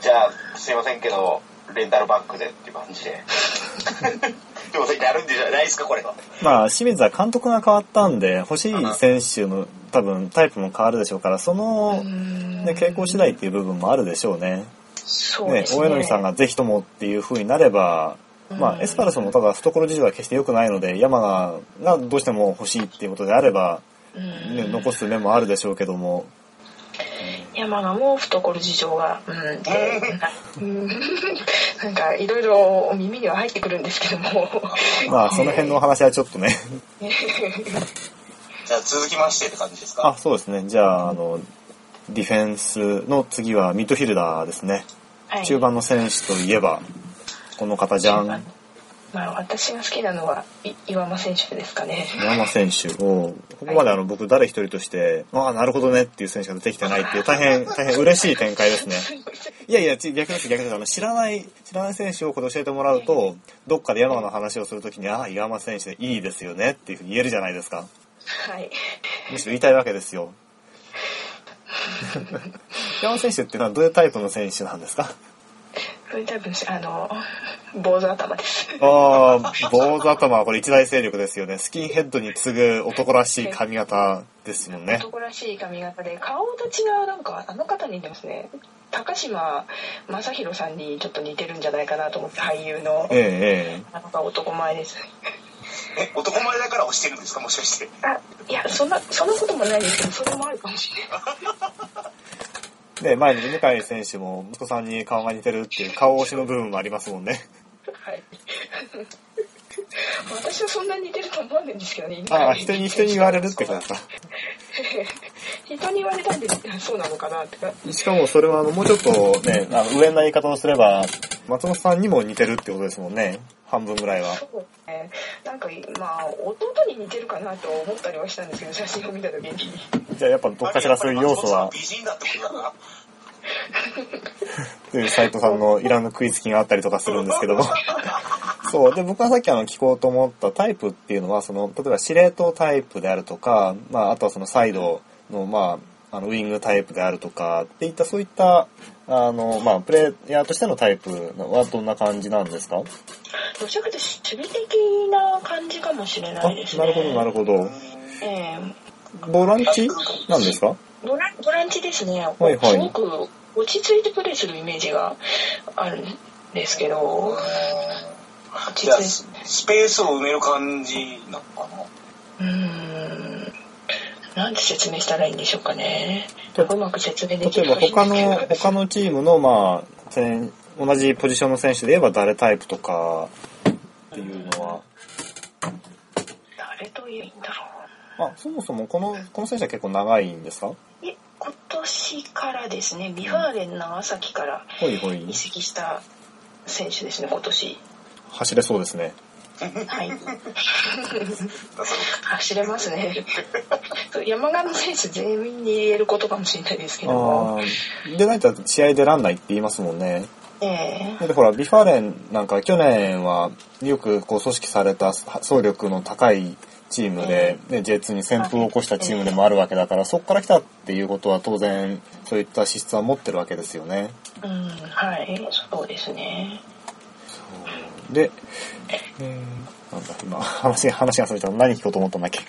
じゃあ、すいませんけど、レンタルバックでっていう感じで。*laughs* すいません、やるんじゃないですか、これは。まあ清水は監督が変わったんで、欲しい選手の多分タイプも変わるでしょうから、その、うん。ね、傾向次第っていう部分もあるでしょうね。ねそうで、す大柳さんがぜひともっていう風になれば、まあ、うんエスパルスもただ懐事情は決して良くないので、山賀がどうしても欲しいっていうことであれば、うん。ね、残す面もあるでしょうけども、山賀も懐事情が、うん、でうんなんかいろいろ耳には入ってくるんですけどもまあ、その辺のお話はちょっとね。*laughs* じゃあ、続きましてって感じですか？あ、そうですね。じゃあ、あの、ディフェンスの次はミッドフィルダーですね。はい中盤の選手といえば、この方じゃん。まあ私が好きなのはい岩間選手ですかね山選手を、ここまであの僕誰一人として、ああ、なるほどねっていう選手が出てきてないっていう、大変、*laughs* 大変嬉しい展開ですね。*laughs* いやいや、ち逆です、逆です。あの、知らない、知らない選手をこれ教えてもらうと、どっかで山の話をするときに、ああ、岩間選手でいいですよねっていうふうに言えるじゃないですか。はいむしろ言いたいわけですよ。*laughs* 山選手っていうのはどういうタイプの選手なんですか？これ多分あの坊主頭ですああ、坊主頭はこれ一大勢力ですよね。スキンヘッドに次ぐ男らしい髪型ですもんね。男らしい髪型で顔立ちがなんかあの方に似てますね高島正宏さんにちょっと似てるんじゃないかなと思って俳優のええええ。あの子男前ですえ、男前だから押してるんですか、もしかして。あいやそんなそんなこともないですけどそれもあるかもしれない *laughs* で、前に向井選手も息子さんに顔が似てるっていう顔推しの部分もありますもんね。はい私はそんなに似てると思わないんですけどねああ、人に、人に言われるってことだった。*laughs* 人に言われたんでそうなのかなってかしかもそれはあのもうちょっとね、あの上な言い方をすれば、松本さんにも似てるってことですもんね。半分ぐらいは。そうねなんかまあ弟に似てるかなと思ったりはしたんですけど写真を見た時にじゃあやっぱどっかしらそういう要素は、美人だってことだな。という *laughs* 斎藤さんのいらぬ食いつきがあったりとかするんですけども。*laughs* そう。で、僕はさっきあの聞こうと思ったタイプっていうのは、その、例えば司令塔タイプであるとか、まあ、あとはそのサイドの、まあ、あの、ウィングタイプであるとか、っていった、そういった、あの、まあ、プレイヤーとしてのタイプはどんな感じなんですか？どちらかというと守備的な感じかもしれあ、ないですねなるほど、なるほど。えボランチなんですか？えボランボランチですね、はいはいすごく落ち着いてプレーするイメージがあるんですけど落ちじゃあ、着いススペースを埋める感じなのかな？うーん。なんて説明したらいいんでしょうかね。とうまく説明でき例えば他の、他のチームの、まあ、選同じポジションの選手で言えば誰タイプとかっていうのは、誰と言えばいいんだろあ、そもそもこの、この選手は結構長いんですか？今年からですね V・ファーレン長崎から移。籍した選手ですね今年走れそうですね。はい走れますね山雅の選手全員に言えることかもしれないですけどでないと試合出らんないって言いますもんね。ええで、ほら、 V・ファーレンなんか去年はよくこう組織された走力の高いチームで、ね、J2 に旋風を起こしたチームでもあるわけだから、そこから来たっていうことは当然そういった資質は持ってるわけですよね。うんはい。そうですね。で、えー、なんだ、今、話が、話がそれた。何聞こうと思ったんだっけ？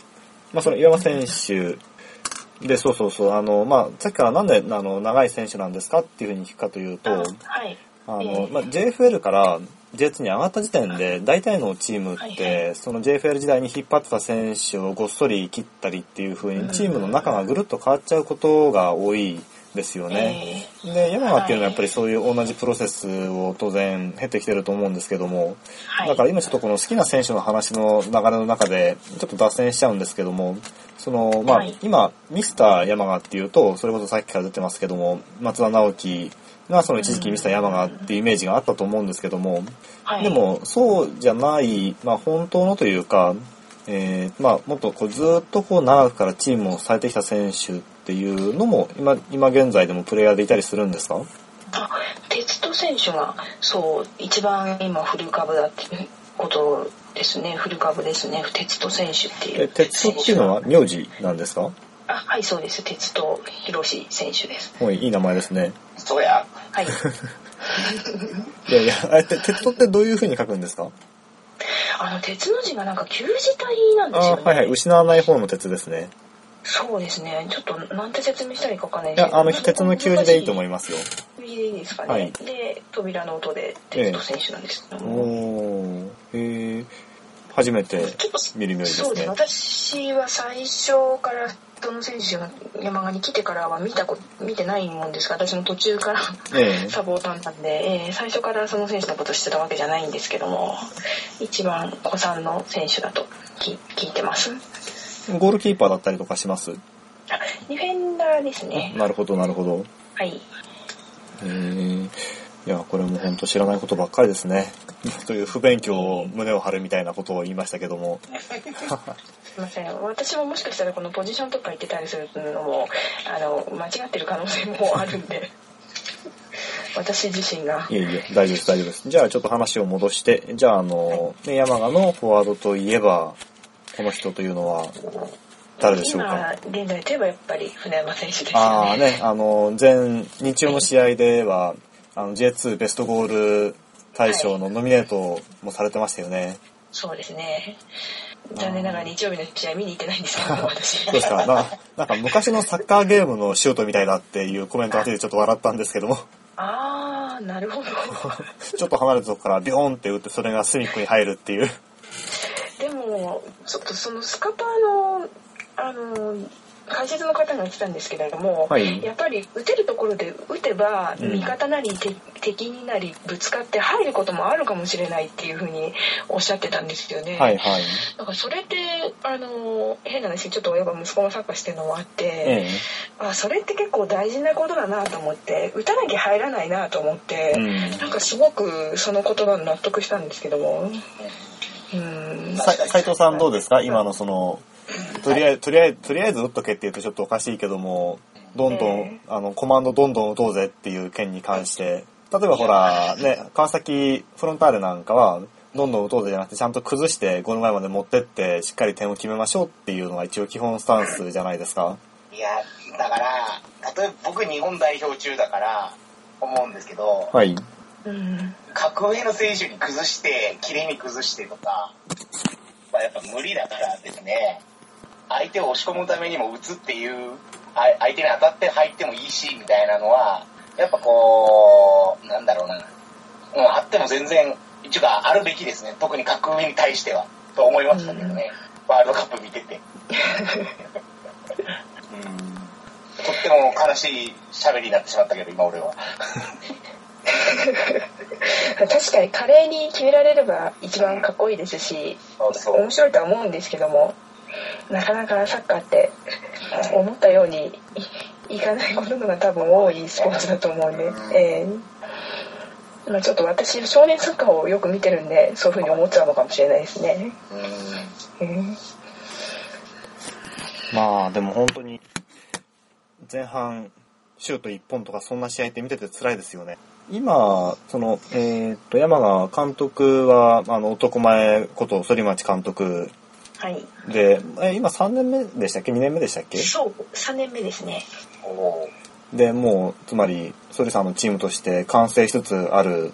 まあ、その岩間選手、で、そうそうそう、あの、まあ、さっきからなんで、あの、長い選手なんですかっていうふうに聞くかというと、あはい。あええ、のまあ、JFL から J2 に上がった時点で、大体のチームはいって、その JFL 時代に引っ張ってた選手をごっそり切ったりっていうふうに、チームの中がぐるっと変わっちゃうことが多いですよね。ええ。で、山川っていうのはやっぱりそういう同じプロセスを当然経てきてると思うんですけども、はい。だから今ちょっとこの好きな選手の話の流れの中でちょっと脱線しちゃうんですけども、その、まあ、はい。今、ミスター山川っていうと、それこそさっきから出てますけども、松田直樹がその一時期ミスター山川っていうイメージがあったと思うんですけども、はい。でもそうじゃない、まあ本当のというか、えーまあもっとこうずっとこう長くからチームをされてきた選手っていうのも今、今現在でもプレイヤーでいたりするんですか？あ鉄人選手がそう一番今フル株だっていうことですね。フル株ですね。鉄人選手っていう。え、鉄道っていうのは名字なんですか？あはいそうです。鉄人博士選手です。はい、いい名前ですね。そうや。はい。*laughs* いやいや、あれ、て鉄道ってどういう風に書くんですか？あの鉄の字がなんか旧字体なんですよね。あはいはい、失わない方の鉄ですね。そうですね。ちょっとなんて説明したらいいかわかんないいや、あの、鉄の旧字でいいと思いまますよ。す旧字でいいですかね、はい。で扉の音で鉄人選手なんですけども、おー、へー。初めて見る名字でそうですすね。私は最初からその選手が山鹿に来てからは見たこ見てないもんですから私も途中からええサポーターなんで、えー最初からその選手のこと知ってたわけじゃないんですけども一番子さんの選手だと聞聞いてますゴールキーパーだったりとかします？あディフェンダーですねなるほど、なるほど。はいへー。いや、これも本当知らないことばっかりですね。*laughs* という不勉強を胸を張るみたいなことを言いましたけども。すいません私ももしかしたらこのポジションとか言ってたりするのもあの間違ってる可能性もあるんで *laughs* 私自身がいえいえ、大丈夫です、大丈夫です。じゃあちょっと話を戻して、じゃああの、ね、山賀のフォワードといえば、この人というのは誰でしょうか？今現在といえばやっぱり船山選手ですよねああね、あの、前、日曜の試合では、あの、J2 ベストゴール大賞のノミネートもされてましたよね。そうですね。残念ながら日曜日の試合見に行ってないんですけど *laughs* 私。どうですか。ななんか昔のサッカーゲームのシュートみたいだっていうコメントが出てちょっと笑ったんですけども、ああなるほど。*laughs* ちょっと離れたとこからビョーンって打ってそれが隅っこに入るっていう。でもちょっとそのスカパーのあの解説の方が言ってたんですけれども、はいやっぱり打てるところで打てば、うん味方なり敵敵になりぶつかって入ることもあるかもしれないっていうふうにおっしゃってたんですよね。はいはい。だからそれってあの変な話ちょっと親が息子がサッカーしてるのもあって、えあそれって結構大事なことだなと思って打たなきゃ入らないなと思って、え。うん。なんかすごくその言葉に納得したんですけども。うんさ斉藤さんどうですか？今のその、とりあえず、とりあえず、とりあえず打っとけって言うとちょっとおかしいけども、どんどん、えあの、コマンドどんどん打とうぜっていう件に関して、例えばほら、ね、川崎フロンターレなんかは、どんどん打とうぜじゃなくて、ちゃんと崩してゴール前まで持ってって、しっかり点を決めましょうっていうのが一応基本スタンスじゃないですか。いや、だから、例えば僕日本代表中だから思うんですけど、はい。うん格上の選手に崩して、綺麗に崩してとか、まあ、やっぱ無理だからですね、相手を押し込むためにも打つっていう、あ相手に当たって入ってもいいし、みたいなのは、やっぱこう、なんだろうな、うん、あっても全然、一応かあるべきですね、特に格上に対しては、と思いましたけどね、ワールドカップ見てて。うん。とっても悲しい喋りになってしまったけど、今俺は。*laughs* 確かに華麗に決められれば一番かっこいいですし面白いとは思うんですけどもなかなかサッカーって思ったようにいいかないことのが多分多いスポーツだと思うんで、ええ。まあ、ちょっと私少年サッカーをよく見てるんでそういうふうに思っちゃうのかもしれないですね。まあでも本当に前半シュート1本とかそんな試合って見てて辛いですよね。今、その、えーっと、山川監督は、あの、男前こと反町監督はい、で、え今3年目でしたっけ ?2 年目でしたっけ？そう3年目ですね。おー。で、もう、つまり、ソリさんのチームとして完成しつつある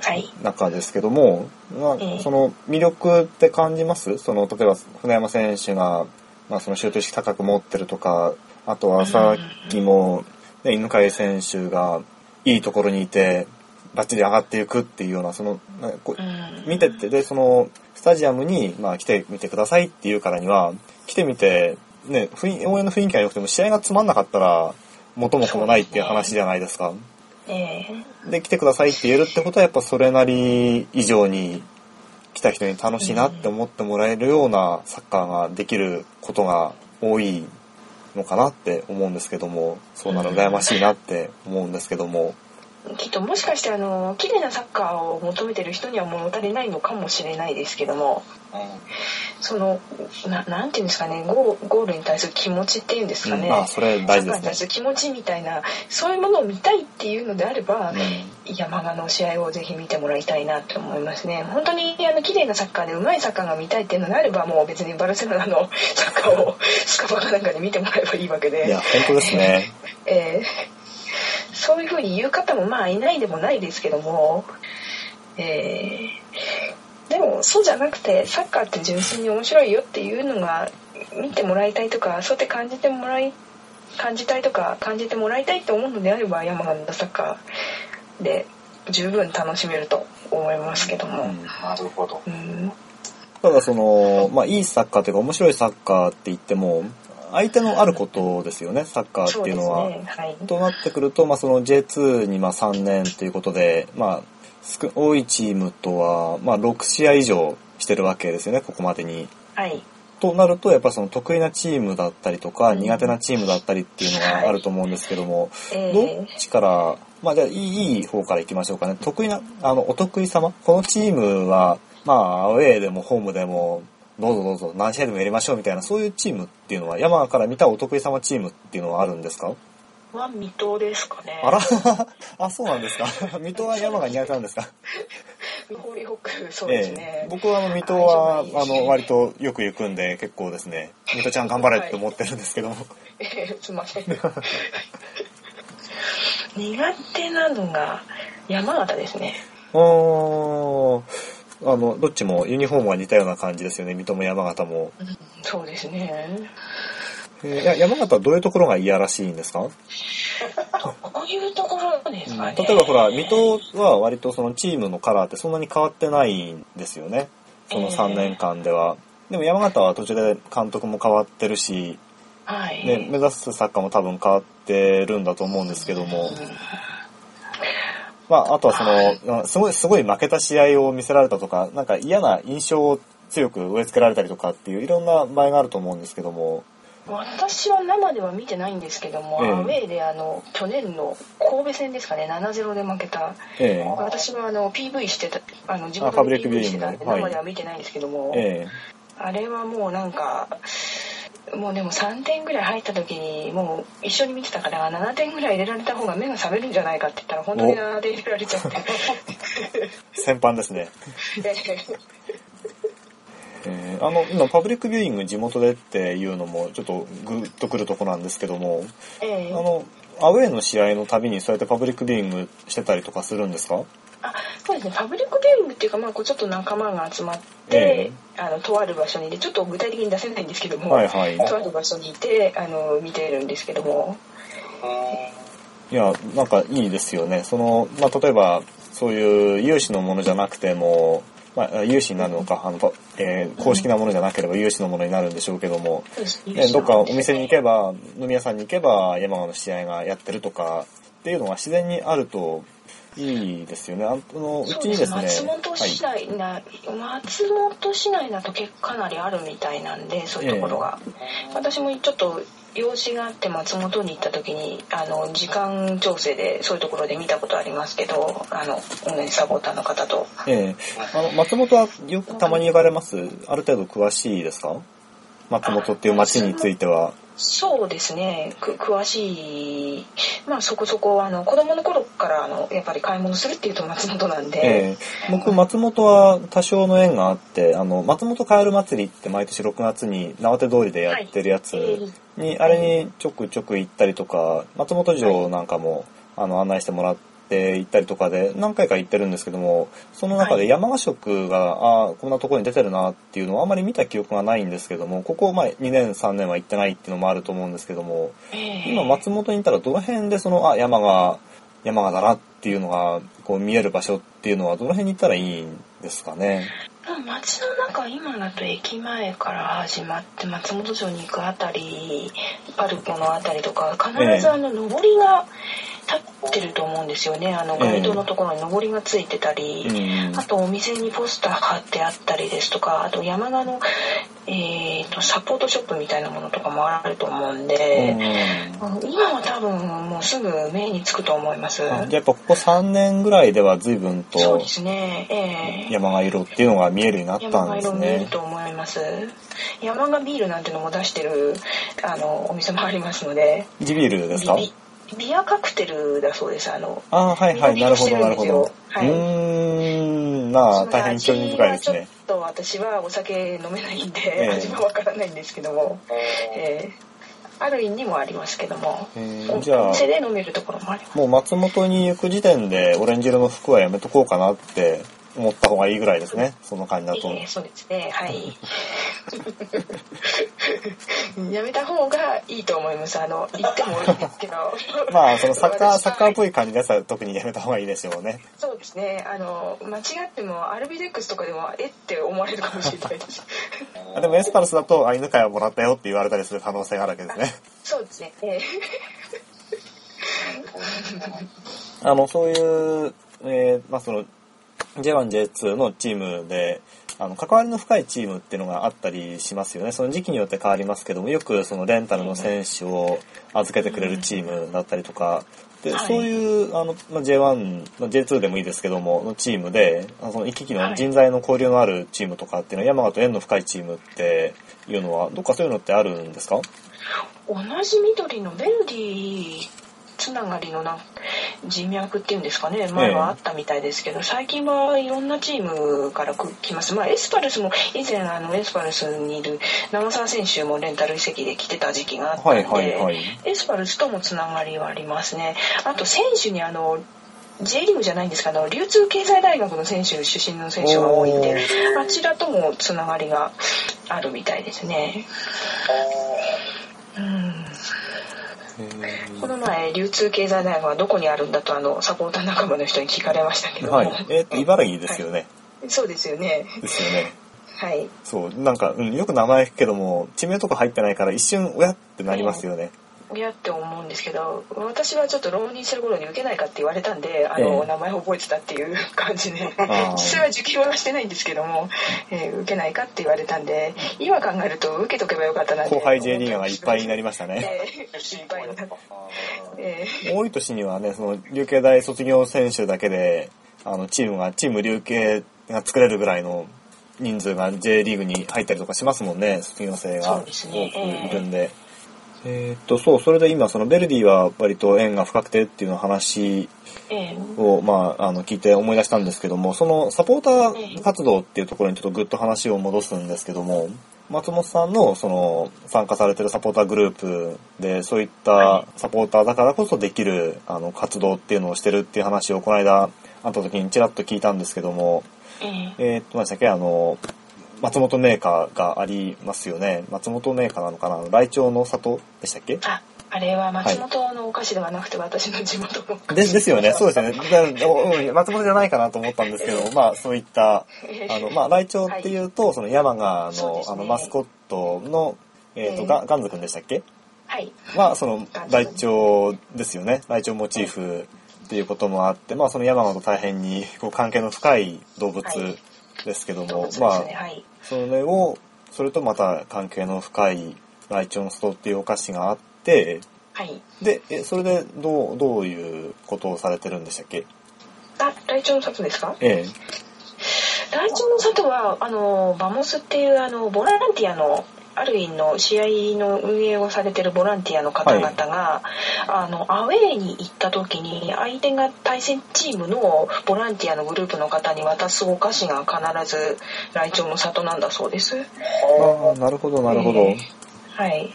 はい。中ですけども、まあええ。その魅力って感じます？その、例えば、船山選手が、まあ、そのシュート意識高く持ってるとか、あとはさっきも、ね、犬飼選手がいいところにいて、バッチリ上がっていくっていうような、その、なんかこううん。見てって、で、その、スタジアムに、まあ、来てみてくださいっていうからには、来てみて、ね、応援の雰囲気が良くても、試合がつまんなかったら、元も子もないっていう話じゃないですか。ええで、来てくださいって言えるってことは、やっぱそれなり以上に、来た人に楽しいなって思ってもらえるようなサッカーができることが多いのかなって思うんですけども、そうなら羨ましいなって思うんですけども、きっともしかしてあの綺麗なサッカーを求めてる人には物足りないのかもしれないですけどもそのななんていうんですかねゴールに対する気持ちっていうんですかね、うん。あそれ大事ですね。サッカーに対する気持ちみたいなそういうものを見たいっていうのであれば、山賀の試合をぜひ見てもらいたいなと思いますね。本当にあの綺麗なサッカーで上手いサッカーが見たいっていうのであればもう別にバルセロナの *laughs* サッカーをスカパかなんかで見てもらえばいいわけで。いや、本当ですね。えーそういうふうに言う方もまあいないでもないですけども、えーでもそうじゃなくてサッカーって純粋に面白いよっていうのが見てもらいたいとかそうやって感じてもらい感じたいとか感じてもらいたいと思うのであれば山形のサッカーで十分楽しめると思いますけども。うんなるほど。うんただその、まあ、いいサッカーというか面白いサッカーって言っても、相手のあることですよね、サッカーっていうのは。ね。はい。となってくると、まあ、その J2 にまあ3年ということで、まあ、少多いチームとは、まあ、6試合以上してるわけですよね、ここまでに。はい。となると、やっぱその得意なチームだったりとか、うん苦手なチームだったりっていうのがあると思うんですけども、えどっーちから、まあじゃあいいいい方からいきましょうかね。得意な、あの、お得意様？このチームは、まあ、アウェーでもホームでも、どうぞどうぞ何試合でもやりましょうみたいな、そういうチームっていうのは、山から見たお得意様チームっていうのはあるんですか？は水戸ですかね。あら *laughs* あ、そうなんですか。*laughs* 水戸は山が苦手なんですか？そうですね。ええ、僕はあの水戸はあの割とよく行くんで結構ですね。水戸ちゃん頑張れって思ってるんですけども、*laughs* えーすいません。苦手なのが山形ですね。おーあのどっちもユニフォームは似たような感じですよね。水戸も山形も、そうですね。えーいや山形はどういうところが嫌らしいんですか？こういうところですかね。例えばほら水戸は割とそのチームのカラーってそんなに変わってないんですよね。その3年間では、でも山形は途中で監督も変わってるし、はい。ね、目指すサッカーも多分変わってるんだと思うんですけども、まあ、あとはその、すごい、すごい負けた試合を見せられたとか、なんか嫌な印象を強く植え付けられたりとかっていういろんな場合があると思うんですけども、私は生では見てないんですけども、ええ。アウェーであの去年の神戸戦ですかね7-0で負けた。え私はあの PV してたあの地元であファブリック PV してたんで生では見てないんですけども、ええ。あれはもうなんかもうでも3点ぐらい入った時にもう一緒に見てたから7点ぐらい入れられた方が目が覚めるんじゃないかって言ったら本当に7点入れられちゃって。先般ですね。*laughs* えーあの、今、パブリックビューイング地元でっていうのもちょっとグッとくるとこなんですけども、ええ。あの、アウェーの試合のたびにそうやってパブリックビューイングしてたりとかするんですか？あそうですね。パブリックビューイングっていうか、まあ、こうちょっと仲間が集まって、えあのとある場所にいてちょっと具体的に出せないんですけども、はいはい。とある場所にいてあの見てるんですけども。いや、なんかいいですよね。その、まあ、例えば、そういう有志のものじゃなくても、まあ、有志になるのか、あの、パえー公式なものじゃなければ有志のものになるんでしょうけども、ね、どっかお店に行けば、飲み屋さんに行けば、山川の試合がやってるとか、っていうのが自然にあるといいですよね。あの、うちにですね、松本市内な、松本市内だと結構かなりあるみたいなんでそういうところが、私もちょっと用事があって松本に行った時にあの時間調整でそういうところで見たことありますけどあのサポーターの方と。ええ。あの、松本はよくたまに言われます？ある程度詳しいですか？松本っていう町については。そうですね。く詳しい。まあそこそこあの子供の頃からあのやっぱり買い物するっていうと松本なんで、ええ。僕、松本は多少の縁があって、あの、松本カエル祭りって毎年6月に縄手通りでやってるやつに、あれにちょくちょく行ったりとか、松本城なんかも、あの、案内してもらって行ったりとかで何回か行ってるんですけども、その中で山賀食が、ああ、こんなところに出てるなっていうのはあまり見た記憶がないんですけども、ここ、まあ、2年3年は行ってないっていうのもあると思うんですけども、ええ今松本にいたらどの辺でその、あ、山が、山がだなっていうのが、こう見える場所っていうのはどの辺に行ったらいいんですかね？まあ街の中今だと駅前から始まって松本城に行くあたりパルコのあたりとか必ずあの上りが立ってると思うんですよね。あの街灯のところに上りがついてたり、うん。あとお店にポスター貼ってあったりですとかあと山田の、えー、とサポートショップみたいなものとかもあると思うんで、うん今は多分もうすぐ目につくと思います。やっぱここ3年ぐらいでは随分とそうですね。ええ山が色っていうのが見えるようになったんです山が色見えるね。と思います。山がビールなんてのも出してるあのお店もありますので、地ビールですか？ビビアカクテルだそうです。あのああ、はいはい、ビなるほど、なるほど。はいーん、まあ、大変興味深いですね。ちょっと私はお酒飲めないんで、ええ。味はわからないんですけども、ええ。ある意味もありますけども、えーじゃあお店で飲めるところもあります。もう松本に行く時点でオレンジ色の服はやめとこうかなって思った方がいいぐらいですね。その感じだと。ええそうですね、はい。*laughs* やめた方がいいと思います。あの、言ってもいいですけど。*laughs* まあ、そのサッカー、私サッカーっぽい感じのやつは特にやめた方がいいでしょうね。そうですね。あの、間違っても、アルビレックスとかでも、えって思われるかもしれないです。*laughs* あでもエスパルスだと、あ、犬飼をもらったよって言われたりする可能性があるわけですね。そうですね。えあの、そういう、えーまあその、J1、J2 のチームで、あの、関わりの深いチームっていうのがあったりしますよね。その時期によって変わりますけども、よくそのレンタルの選手を預けてくれるチームだったりとか、で、はい。そういう、あの、まあ J1、まあ J2 でもいいですけども、のチームで、その行き来の人材の交流のあるチームとかっていうのは、山形と縁の深いチームっていうのは、どっかそういうのってあるんですか？同じ緑のベルディつながりのな人脈っていうんですかね。前はあったみたいですけど、最近はいろんなチームからく来ます。まあエスパルスも以前あのエスパルスにいる長澤選手もレンタル移籍で来てた時期があったんで、はいはいはい。エスパルスともつながりはありますね。あと選手にあの J リーグじゃないんですけど流通経済大学の選手出身の選手が多いんであちらともつながりがあるみたいですね。うんこの前流通経済大学はどこにあるんだとあのサポーター仲間の人に聞かれましたけども、はい。えっ、と、茨城ですよね。そうですよねですよね。はいそう、なんか、うん、よく名前聞くけども、地名とか入ってないから一瞬、親ってなりますよね。親って思うんですけど私はちょっと浪人してる頃に受けないかって言われたんであの、ええ名前を覚えてたっていう *laughs* 感じで。実際は受験はしてないんですけども、えー受けないかって言われたんで今考えると受けとけばよかったなって。後輩 J リーガーがいっぱいになりましたね。えーいっぱいになってえ多い年にはね、その、琉球大卒業選手だけで、あの、チームが、チーム琉球が作れるぐらいの人数が J リーグに入ったりとかしますもんね、卒業生が。多くねいるんで。えーっと、そう、それで今、そのベルディは割と縁が深くてっていうの話を、まあ、あの、聞いて思い出したんですけども、そのサポーター活動っていうところにちょっとぐっと話を戻すんですけども、松本さんの、その、参加されてるサポーターグループで、そういったサポーターだからこそできる、あの、活動っていうのをしてるっていう話をこの間、会った時にちらっと聞いたんですけども、えーえーっと、何でしたっけ、あの、松本メーカーがありますよね。松本メーカーなのかな？ライチョウの里でしたっけ？ああれは松本のお菓子ではなくて私の地元のお菓子。でですよね、そうですよね。松本じゃないかなと思ったんですけど、まあそういった、あの、まあ、ライチョウっていうと、その山川の、ね。あの、マスコットの、えっ、と、ええ。ガガンズくんでしたっけ？はい。まあ、そのガン、ズライチョウですよね。ライチョウモチーフっていうこともあって、まあ、その山川と大変に、こう、関係の深い動物はい。ですけども、動物ですまあ、ねはいそれを、それとまた関係の深いライチョウの里っていうお菓子があって、はい。で、えそれでどう、どういうことをされてるんでしたっけ？あライチョウの里ですか？えライチョウの里はあのバモスっていうあのボランティアのある院の試合の運営をされてるボランティアの方々が、あのアウェーに行った時に相手が対戦チームのボランティアのグループの方に渡すお菓子が必ずライチョウの里なんだそうです。えああ、なるほど、なるほど。えはい。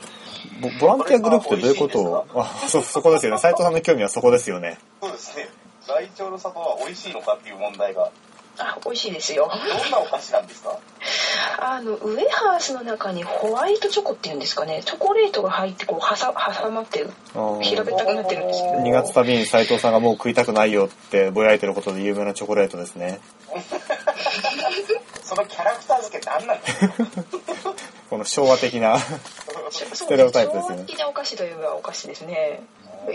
ボボランティアグループってどういうこと？をあ、そ、そこですよね。斉藤さんの興味はそこですよね。そうですね。ライチョウの里は美味しいのかっていう問題が。あ、美味しいですよ。どんなお菓子なんですか？あのウエハースの中にホワイトチョコっていうんですかね。チョコレートが入ってこう挟挟まってる。平べったくなってるんですけど。2月旅に斉藤さんがもう食いたくないよってぼやいてることで有名なチョコレートですね。*laughs* そのキャラクター付け何なんですかこの昭和的な。ステレオタイプですよね。昭和的なお菓子といえばお菓子ですね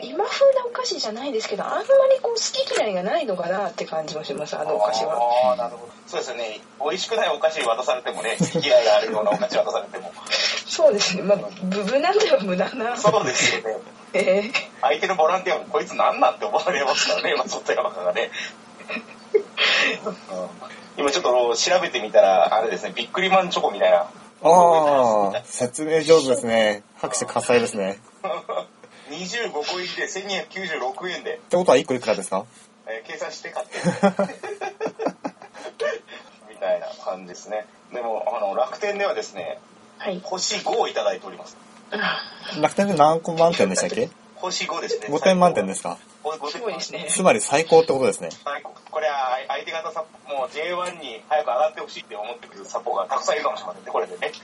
今風なお菓子じゃないですけどあんまりこう好き嫌いがないのかなって感じもしますあのお菓子はああ、なるほど。そうですよね。美味しくないお菓子渡されてもね、好き嫌いがあるようなお菓子渡されても。そうですねまあ無無難では無難なそうですよね。えー相手のボランティアもこいつなんなんって思われますからね、松本山がね。今ちょっと調べてみたら、あれですね、ビックリマンチョコみたいな。ああ、説明上手ですね。拍手喝采ですね。*laughs* 25個入りで1296円で、ってことは1個いくらですか？えー計算して買って *laughs* みたいな感じですね。でも、あの、楽天ではですね、はい星5をいただいております。*laughs* 楽天で何個満点でしたっけ？星5ですね。5点満点ですか？これ5すごいですねつまり最高ってことですね。はい、これは相手方サポもう J1 に早く上がってほしいって思ってくるサポがたくさんいるかもしれませんね、これでね。*laughs*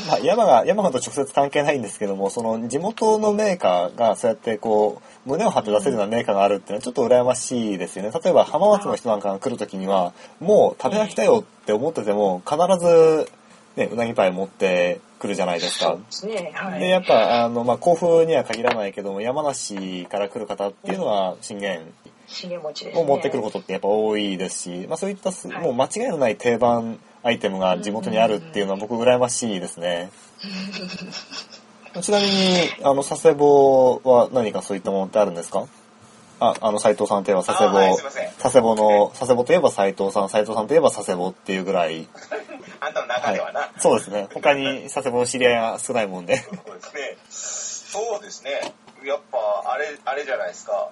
*laughs* まあ、山が、山がと直接関係ないんですけども、その地元のメーカーがそうやってこう、胸を張って出せるようなメーカーがあるっていうのはちょっと羨ましいですよね。例えば浜松の人なんかが来るときには、もう食べ飽きたよって思ってても、必ず、ね、うなぎパイ持ってくるじゃないですか。ね。はで、いやっぱ、あの、まあ、甲府には限らないけども、山梨から来る方っていうのは、信玄資源持ちですね。を持ってくることってやっぱ多いですし、まあ、そういったす、はい。もう間違いのない定番アイテムが地元にあるっていうのは僕羨ましいですね。*laughs* ちなみに、あの、佐世保は何かそういったものってあるんですか？あ、あの、斉藤さんといえば佐世あはい保佐世保の、佐世保といえば斉藤さん、斉藤さんといえば佐世保っていうぐらい、*laughs* あんたの中ではな。そうですね。他に佐世保の知り合いが少ないもんで。そうですね。そうですね。やっぱ、あれ、あれじゃないですか。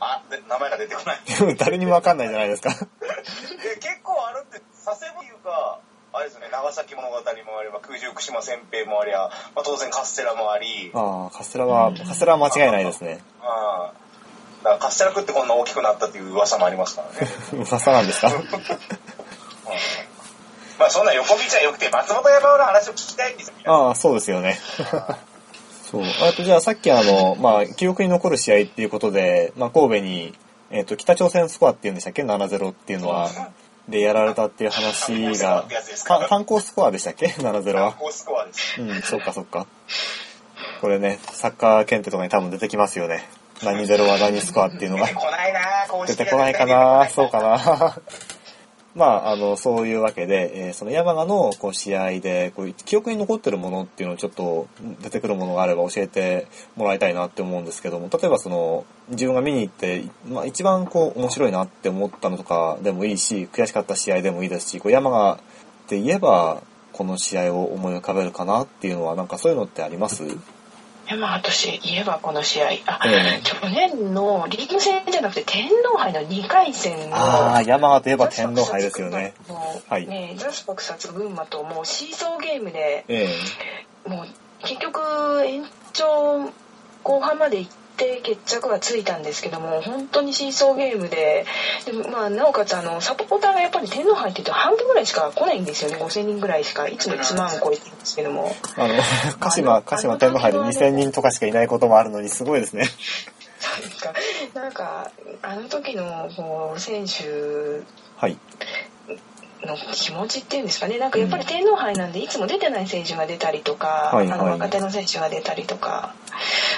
あ、で名前が出てこない。*laughs* 誰にもわかんないじゃないですか。え結構あるって、佐世保いうか、あれですね、長崎物語もあれば、空中福島千平もありゃ、まあ、当然カステラもあり、ああ、カステラは、カステラは間違いないですね。あだからカステラ食ってこんな大きくなったっていう噂もありますからね。*laughs* 噂なんですか？うんまあそんな横道はよくて、松本山の話を聞きたいんですよ。ああ、そうですよね。*laughs* そう。あとじゃあさっきあの、まあ、記憶に残る試合っていうことで、まあ、神戸に、えっ、と、北朝鮮スコアっていうんでしたっけ ?7-0 っていうのは。で、やられたっていう話が、か観光スコアでしたっけ *laughs* ?7-0 は。高スコアです。うん、そっかそっか。これね、サッカー検定とかに多分出てきますよね。何ゼロは何スコアっていうのが出て。こないな出てこないかなそうかなまあ、あの、そういうわけで、えーその山賀のこう試合で、こう記憶に残ってるものっていうのをちょっと出てくるものがあれば教えてもらいたいなって思うんですけども、例えばその、自分が見に行って、まあ一番こう面白いなって思ったのとかでもいいし、悔しかった試合でもいいですし、こう山賀って言えば、この試合を思い浮かべるかなっていうのは、なんかそういうのってあります？いやまあ私言えばこの試合あ、ええ。去年のリーグ戦じゃなくて天皇杯の2回戦のああ、山賀といえば天皇杯ですよね。はい。ねザスパクサツ群馬ともうシーソーゲームでえ。もう結局延長後半まで行って決着がついたんですけども本当にシーソーゲームででもまあなおかつあのサポーターがやっぱり天皇杯って言うと半分ぐらいしか来ないんですよね5000人ぐらいしかいつも1万超えてるんですけども *laughs* あの、鹿島、鹿島天皇杯で2000人とかしかいないこともあるのにすごいですね。そうですかなんかあの時のこう選手はい。の気持ちっていうんですかね。なんかやっぱり天皇杯なんでいつも出てない選手が出たりとか、はいはい。あの若手の選手が出たりとか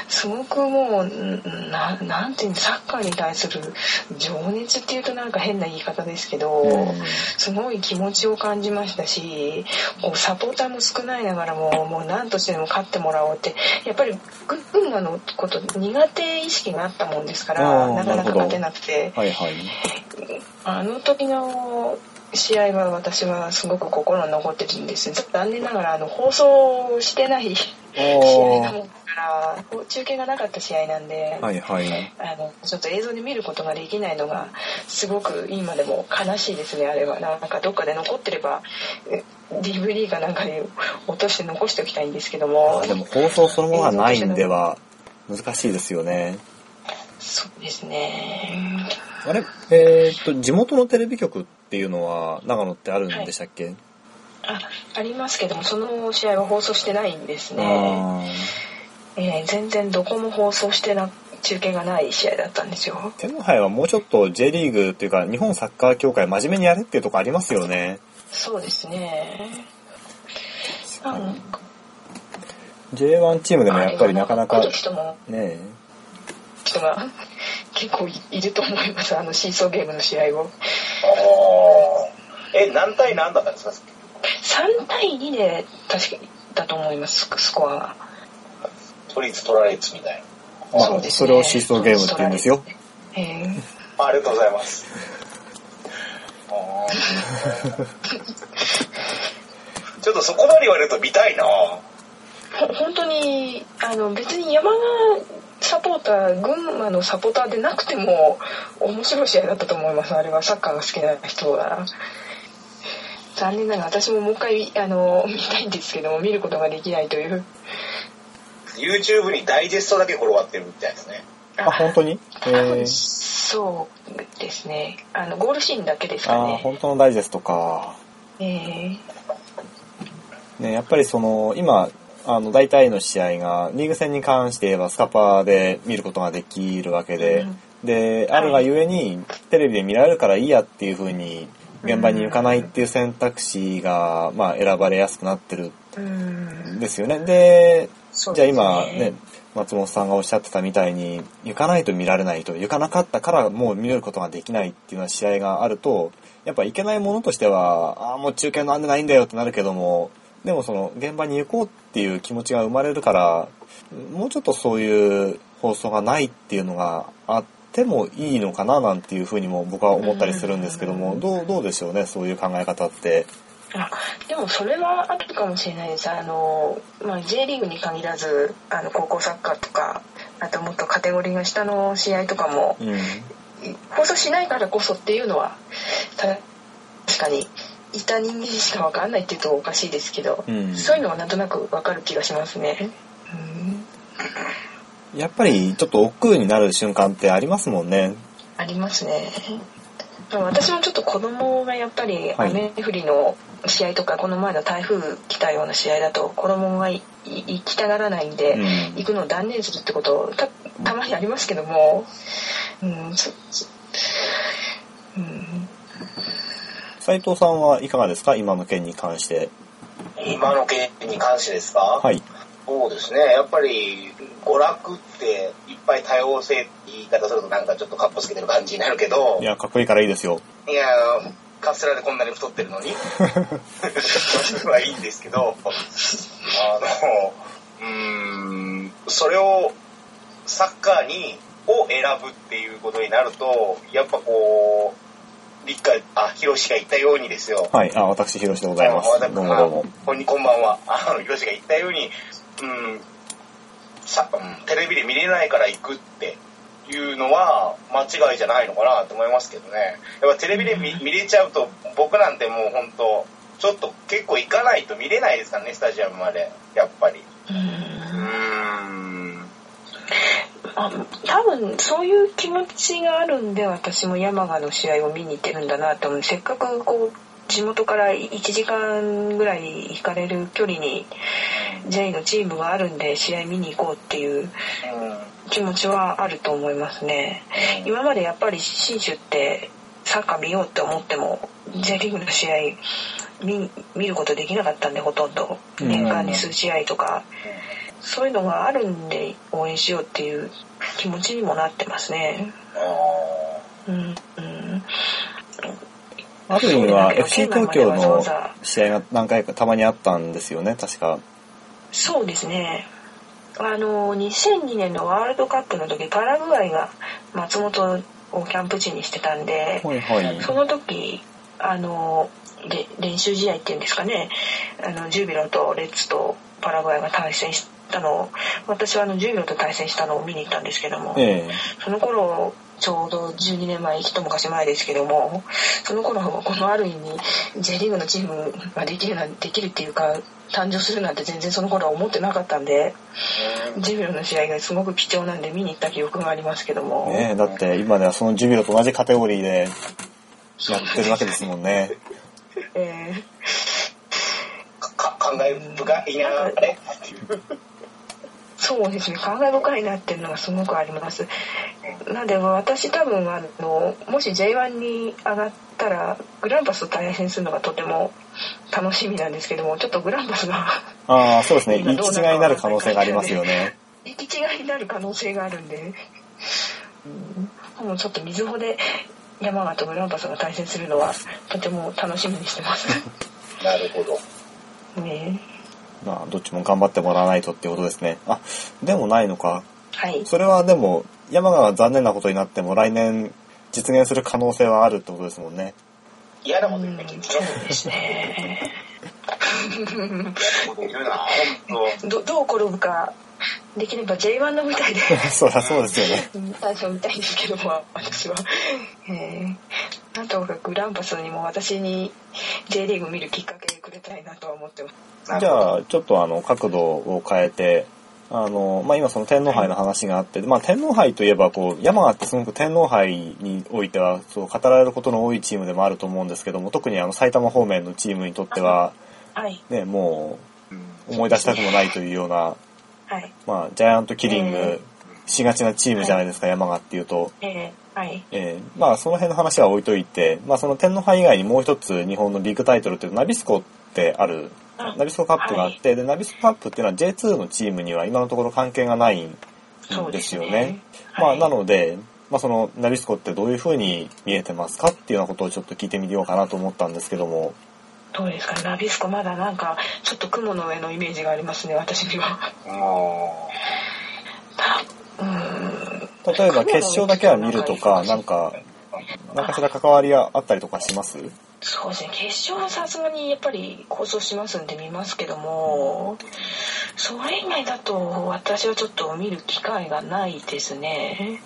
すごくもうんななんていうのサッカーに対する情熱っていうとなんか変な言い方ですけど、うん。すごい気持ちを感じましたしこうサポーターも少ないながらももう何としてでも勝ってもらおうってやっぱり群馬のこと苦手意識があったもんですかあらーなかなか勝てなくて。はいはい。あの時の試合は私はすごく心に残ってるんです。残念ながらあの放送してない試合なもんだから中継がなかった試合なんで、はいはい。あのちょっと映像で見ることができないのがすごく今でも悲しいですねあれは。なんかどっかで残ってればえ DVD かなんかに落として残しておきたいんですけども。でも放送そのものがないんでは難しいですよね。そうですね。あれえーっと、地元のテレビ局っていうのは長野ってあるんでしたっけ、あありますけどもその試合は放送してないんですね。あえー全然どこも放送してな中継がない試合だったんですよ。ー天皇杯はもうちょっと J リーグっていうか日本サッカー協会真面目にやれっていうとこありますよね。そうですね。あの J1 チームでもやっぱりなかなかね人が結構いると思いますあのシーソーゲームの試合を。え、何対何だったんですか？3対2で確かだと思いますスコアが取りつ取られつみたいな。まあそうですそれをシーソーゲームって言うんですよ。えー。ありがとうございます。*laughs* ちょっとそこまで言われると見たいな。ほ本当にあの別に山賀サポーター群馬のサポーターでなくても面白い試合だったと思います。あれはサッカーが好きな人は。残念ながら私ももう一回あの *laughs* 見たいんですけども見ることができないという。YouTube にダイジェストだけ転がってるみたいですね。あ、本当に？えー、そうですね。あのゴールシーンだけですかね。本当のダイジェストか。えー。ね、やっぱりその、今、あの、大体の試合が、リーグ戦に関して言えばスカパーで見ることができるわけで、うん。で、あるがゆえに、テレビで見られるからいいやっていう風に、現場に行かないっていう選択肢が、まあ、選ばれやすくなってるうん。んですよね。で、じゃあ今ね、松本さんがおっしゃってたみたいに、行かないと見られないと、行かなかったからもう見れることができないっていうような試合があると、やっぱ行けないものとしては、ああ、もう中継なんでないんだよってなるけども、でもその現場に行こうっていう気持ちが生まれるから、もうちょっとそういう放送がないっていうのがあってもいいのかななんていうふうにも僕は思ったりするんですけども、どう、どうでしょうね、そういう考え方って。あでもそれはあるかもしれないですあの、まあ、J リーグに限らずあの高校サッカーとかあともっとカテゴリーが下の試合とかもうん。放送しないからこそっていうのはた確かにいた人間にしか分かんないっていうとおかしいですけど、うんそういうのはなんとなく分かる気がしますね。うんやっぱりちょっと億劫になる瞬間ってありますもんね。ありますね。私もちょっと子供がやっぱりはい雨降りの試合とかこの前の台風来たような試合だと子供が行きたがらないんで、うん行くのを断念するってことたたまにありますけども、うん、うん斉藤さんはいかがですか？今の件に関して。今の件に関してですか？はい。そうですね。やっぱり、娯楽っていっぱい多様性って言い方するとなんかちょっとカッコつけてる感じになるけど、いや、かっこいいからいいですよ。いやー、カステラでこんなに太ってるのに、*laughs* はいいんですけど、あの、うーん、それをサッカーに、を選ぶっていうことになると、やっぱこう、理解、あ、ヒロシが言ったようにですよ。はい。あ、私、ひろしでございます。どうもどうも。こんにこんばんは。あの、ヒロシが言ったように、うん、さ、うん、テレビで見れないから行くっていうのは間違いじゃないのかなと思いますけどね。やっぱテレビで見見れちゃうと、僕なんてもう本当ちょっと結構行かないと見れないですからね、スタジアムまで。やっぱり。うん。あ多分そういう気持ちがあるんで私も山賀の試合を見に行ってるんだなと思うせっかくこう地元から1時間ぐらい行かれる距離に J のチームがあるんで試合見に行こうっていう気持ちはあると思いますね。今までやっぱり信州ってサッカー見ようって思っても J リーグの試合見見ることできなかったんでほとんど。年間に数試合とかそういうのがあるんで応援しようっていう気持ちにもなってますね。うんうん、ある意味は FC 東京の試合が何回かたまにあったんですよね、確か。そうですね。あの2002年のワールドカップの時パラグアイが松本をキャンプ地にしてたんで、はいはい。その時あので練習試合っていうんですかねあのジュビロとレッツとパラグアイが対戦したのを私はあのジュビロと対戦したのを見に行ったんですけども、ええ。その頃ちょうど12年前一昔前ですけどもその頃このある意味 J リーグのチームができるなんできるっていうか誕生するなんて全然その頃は思ってなかったんでジュビロの試合がすごく貴重なんで見に行った記憶がありますけども、ねえだって今ではそのジュビロと同じカテゴリーでやってるわけですもんね。*laughs* えかか感慨深いなあれそうですね感慨深いなっていうのがすごくありますなんで私多分あのもし J1 に上がったらグランパスと対戦するのがとても楽しみなんですけどもちょっとグランパスがああ、そうですね。今行き違いになる可能性がありますよね。行き違いになる可能性があるんで、うん、もうちょっと水穂で山形とグランパスが対戦するのはとても楽しみにしてます *laughs* なるほど。ねまあ、どっちも頑張ってもらわないとってことですね。あ、でもないのか。はいそれはでも、山川が残念なことになっても来年実現する可能性はあるってことですもんね。嫌なうんこと言うね、君そうですね。どどう転ぶかできれば J1 の舞台で *laughs* そりゃそうですよね。うん最初見たいんですけども私は、えー、なんとかグランパスにも私に J リーグ見るきっかけたいなとは思ってます。じゃあ、ちょっとあの、角度を変えて、あの、まあ、今その天皇杯の話があって、まあ、天皇杯といえば、こう、山形ってすごく天皇杯においては、そう、語られることの多いチームでもあると思うんですけども、特にあの、埼玉方面のチームにとっては、はい。ね、もう思い出したくもないというような、はい。まあ、ジャイアントキリンえグしがちなチームじゃないですか、山形っていうと。えー、はい。えーまあその辺の話は置いといて、まあその天皇杯以外にもう一つ日本のビッグタイトルっていうナビスコってある、あナビスコカップがあって、で、ナビスコカップっていうのは J2 のチームには今のところ関係がないんでですよね。はいまあなので、まあそのナビスコってどういう風に見えてますかっていうようなことをちょっと聞いてみようかなと思ったんですけども、どうですかナビスコまだなんかちょっと雲の上のイメージがありますね私には。例えば決勝だけは見るとか、なんか、何かしら関わりがあったりとかします？そうですね決勝はさすがにやっぱり構想しますんで見ますけどもそれ以外だと私はちょっと見る機会がないですね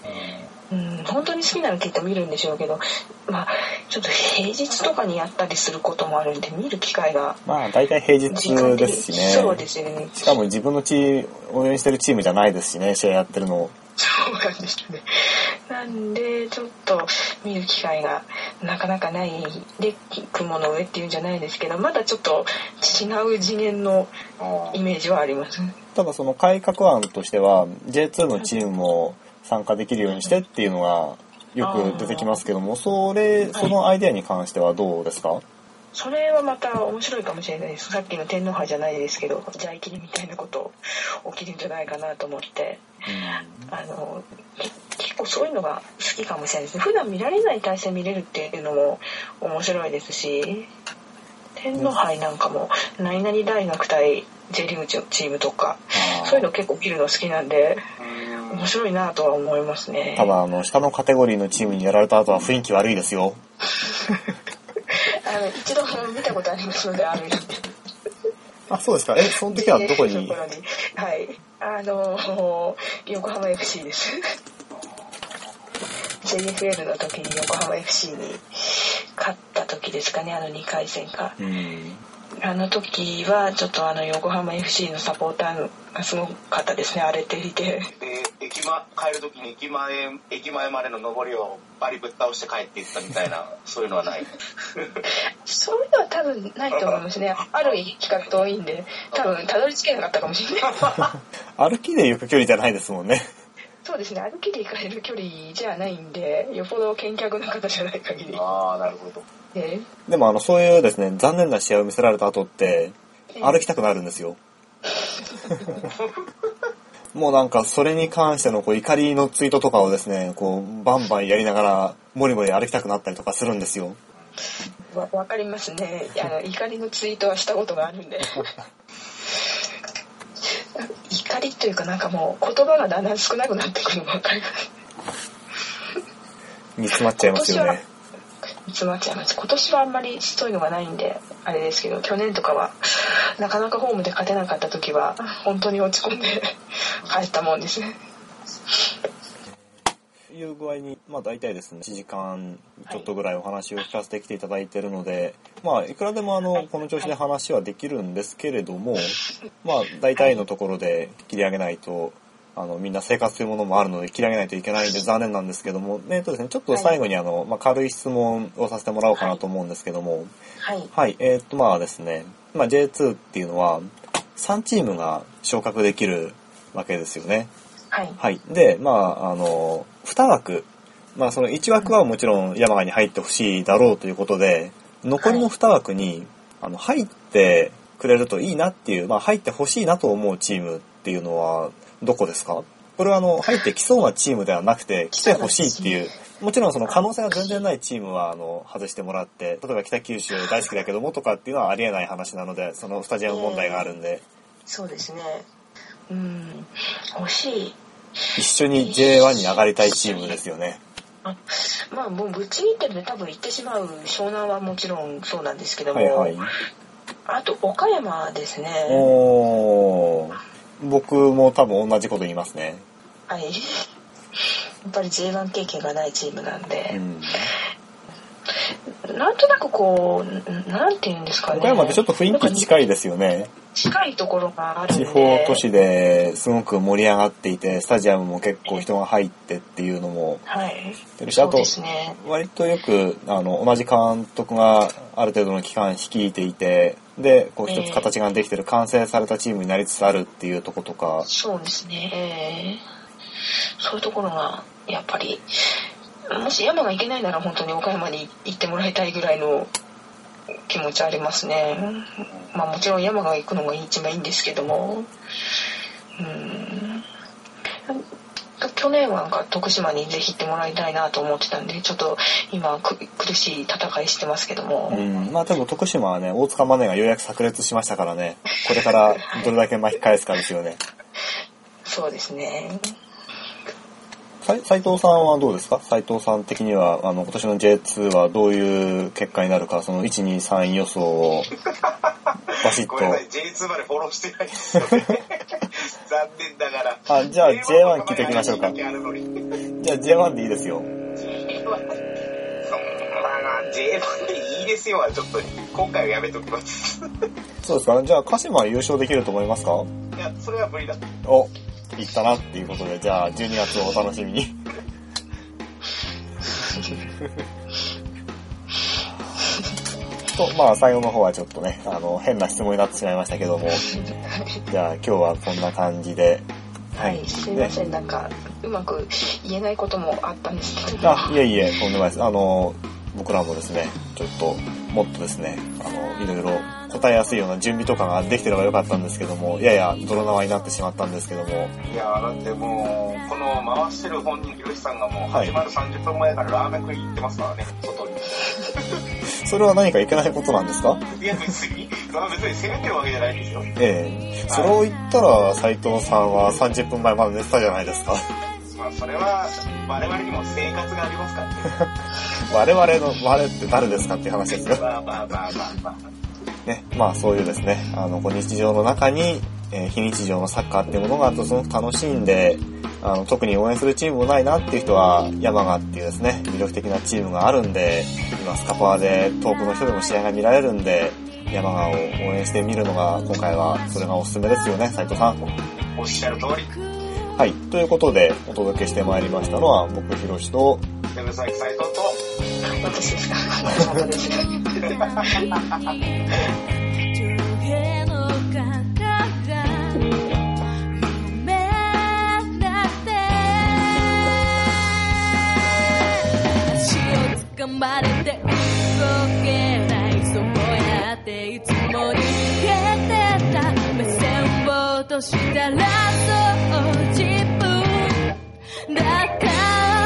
うん本当に好きなのきっと見るんでしょうけどまあちょっと平日とかにやったりすることもあるんで見る機会がまあ大体平日ですしね。そうですよねしかも自分のチーム、応援してるチームじゃないですしね、試合やってるの。そうなんですね。なんで、ちょっと見る機会がなかなかないで、雲の上っていうんじゃないですけど、まだちょっと違う次元のイメージはあります。ただその改革案としては、J2 のチームも参加できるようにしてっていうのがよく出てきますけども、それ、そのアイデアに関してはどうですか？それはまた面白いかもしれないです。さっきの天皇杯じゃないですけどじゃあ切りみたいなこと起きるんじゃないかなと思って。あのけ結構そういうのが好きかもしれないですね。普段見られない対戦見れるっていうのも面白いですし天皇杯なんかも何々大学対 J リーグチームとかそういうの結構見るの好きなんで面白いなとは思いますね。ただ、あの、下のカテゴリーのチームにやられた後は雰囲気悪いですよ。*laughs* あの一度見たことありますのであるあ、そうですか。え、その時はどこに？はい。あの横浜 FC です。JFL の時に横浜 FC に勝った時ですかねあの2回戦か。うん。あの時はちょっとあの横浜 FC のサポーターがすごかったですね荒れていて。で駅前帰る時に駅前駅前までの上りをバリぶっ倒して帰っていったみたいなそういうのはない？そういうのは多分ないと思いますね。ある比較遠いんで。多分たどり着けなかったかもしれない。*laughs* 歩きで行く距離じゃないですもんね。そうですね。歩きで行かれる距離じゃないんでよっぽど見客の方じゃない限り。ああなるほど。え？でも、あの、そういうですね、残念な試合を見せられた後って、歩きたくなるんですよ。*laughs* もうなんか、それに関してのこう怒りのツイートとかをですね、こう、バンバンやりながら、もりもり歩きたくなったりとかするんですよ。わわかりますねあの怒りのツイートはしたことがあるんで *laughs* 怒りというかなんかもう言葉がだんだん少なくなってくるの分かります *laughs* 煮詰まっちゃいますよね。詰まっちゃいます今年はあんまりそういうのがないんであれですけど去年とかはなかなかホームで勝てなかった時は本当に落ち込んで帰ったもんですね。いう具合に、まあ大体ですね、1時間ちょっとぐらいお話を聞かせてきていただいているので、まあいくらでもあの、はい。この調子で話はできるんですけれども、まあ大体のところで切り上げないと、あの、みんな生活というものもあるので切り上げないといけないんで残念なんですけども、えっとですね、ちょっと最後にあの、まあ軽い質問をさせてもらおうかなと思うんですけども、はいはい、えーっとまあですね、まあ J2 っていうのは3チームが昇格できるわけですよね。はいはい。で、まあ、あの、2枠、まあ、その1枠はもちろん山賀に入ってほしいだろうということで、残りの2枠に、あの、入ってくれるといいなっていう、まあ、入ってほしいなと思うチームっていうのは、どこですか？これはあの、入ってきそうなチームではなくて、*laughs* 来てほしいっていう、もちろんその可能性が全然ないチームは、あの、外してもらって、例えば北九州大好きだけどもとかっていうのはありえない話なので、そのスタジアム問題があるんで、そうですね。うん。欲しい。一緒に J1 に上がりたいチームですよね。あまあもうぶっちぎってるんで多分行ってしまう湘南はもちろんそうなんですけども、はいはい。あと岡山ですね。おー僕も多分同じこと言いますね。はいやっぱり J1 経験がないチームなんうで、ん。なんとなくこうなんて言うんですかね。岡山ってちょっと雰囲気近いですよね。近いところがある地方都市ですごく盛り上がっていて、スタジアムも結構人が入ってっていうのも。はい。あとですね。割とよくあの同じ監督がある程度の期間率いていて、で、こう一つ形ができてる完成されたチームになりつつあるっていうとことか、そうですね、えーそういうところがやっぱり *laughs* もし山が行けないなら本当に岡山に行ってもらいたいぐらいの気持ちありますね。まあもちろん山が行くのが一番いいんですけども。うん。去年はなんか徳島にぜひ行ってもらいたいなと思ってたんでちょっと今く苦しい戦いしてますけども、うん、まあでも徳島はね、大塚マネがようやく炸裂しましたからね、これからどれだけ巻き返すかですよね。*laughs* そうですね。斎斉藤さんはどうですか？斉藤さん的には、あの、今年の J2 はどういう結果になるか、その1、2、3予想を、バシッ *laughs* ごめんなさいと。J2 までフォローしてないですよね。*laughs* 残念ながら。あじゃあ J1 聞いていきましょうか。じゃあ J1 でいいですよ。J1 そんな J1 でいいですよはちょっと今回はやめときます。そうですか？じゃあ鹿島は優勝できると思いますか？いやそれは無理だ。お、いったなっていうことで、じゃあ12月をお楽しみに。と、まあ最後の方はちょっとね、あの、変な質問になってしまいましたけども、じゃあ今日はこんな感じで、はい、すいません、なんかうまく言えないこともあったんですけど。あ、いえいえ、とんでもないです。あの、僕らもですね、ちょっと、もっとですね、あの、いろいろ答えやすいような準備とかができてればよかったんですけども、やや泥縄になってしまったんですけども、いやーだってもう、この回してる本人、ひろしさんがもうはい始まる30分前からラーメン食い行ってますからね、外に。*laughs* それは何かいけないことなんですか？いや別に、まあ別に責めてるわけじゃないですよ。ええそれを言ったら、斉藤さんは30分前まで寝てたじゃないですか。まあそれは、我々にも生活がありますからね。*laughs* 我々の、我って誰ですかっていう話ですよ。まあまあまあまあまあ。ね、まあそういうですね、あの、こう日常の中に、えー非日常のサッカーっていうものがあるとすごく楽しんで、あの、特に応援するチームもないなっていう人は、山賀っていうですね、魅力的なチームがあるんで、今スカパーで遠くの人でも試合が見られるんで、山賀を応援してみるのが、今回はそれがおすすめですよね、斉藤さん。おっしゃる通り。はい。ということで、お届けしてまいりましたのは、僕、ひろしと、手武崎斎藤と、私ですか山田でれて動けないそうやっていつもとしたらそう自分だった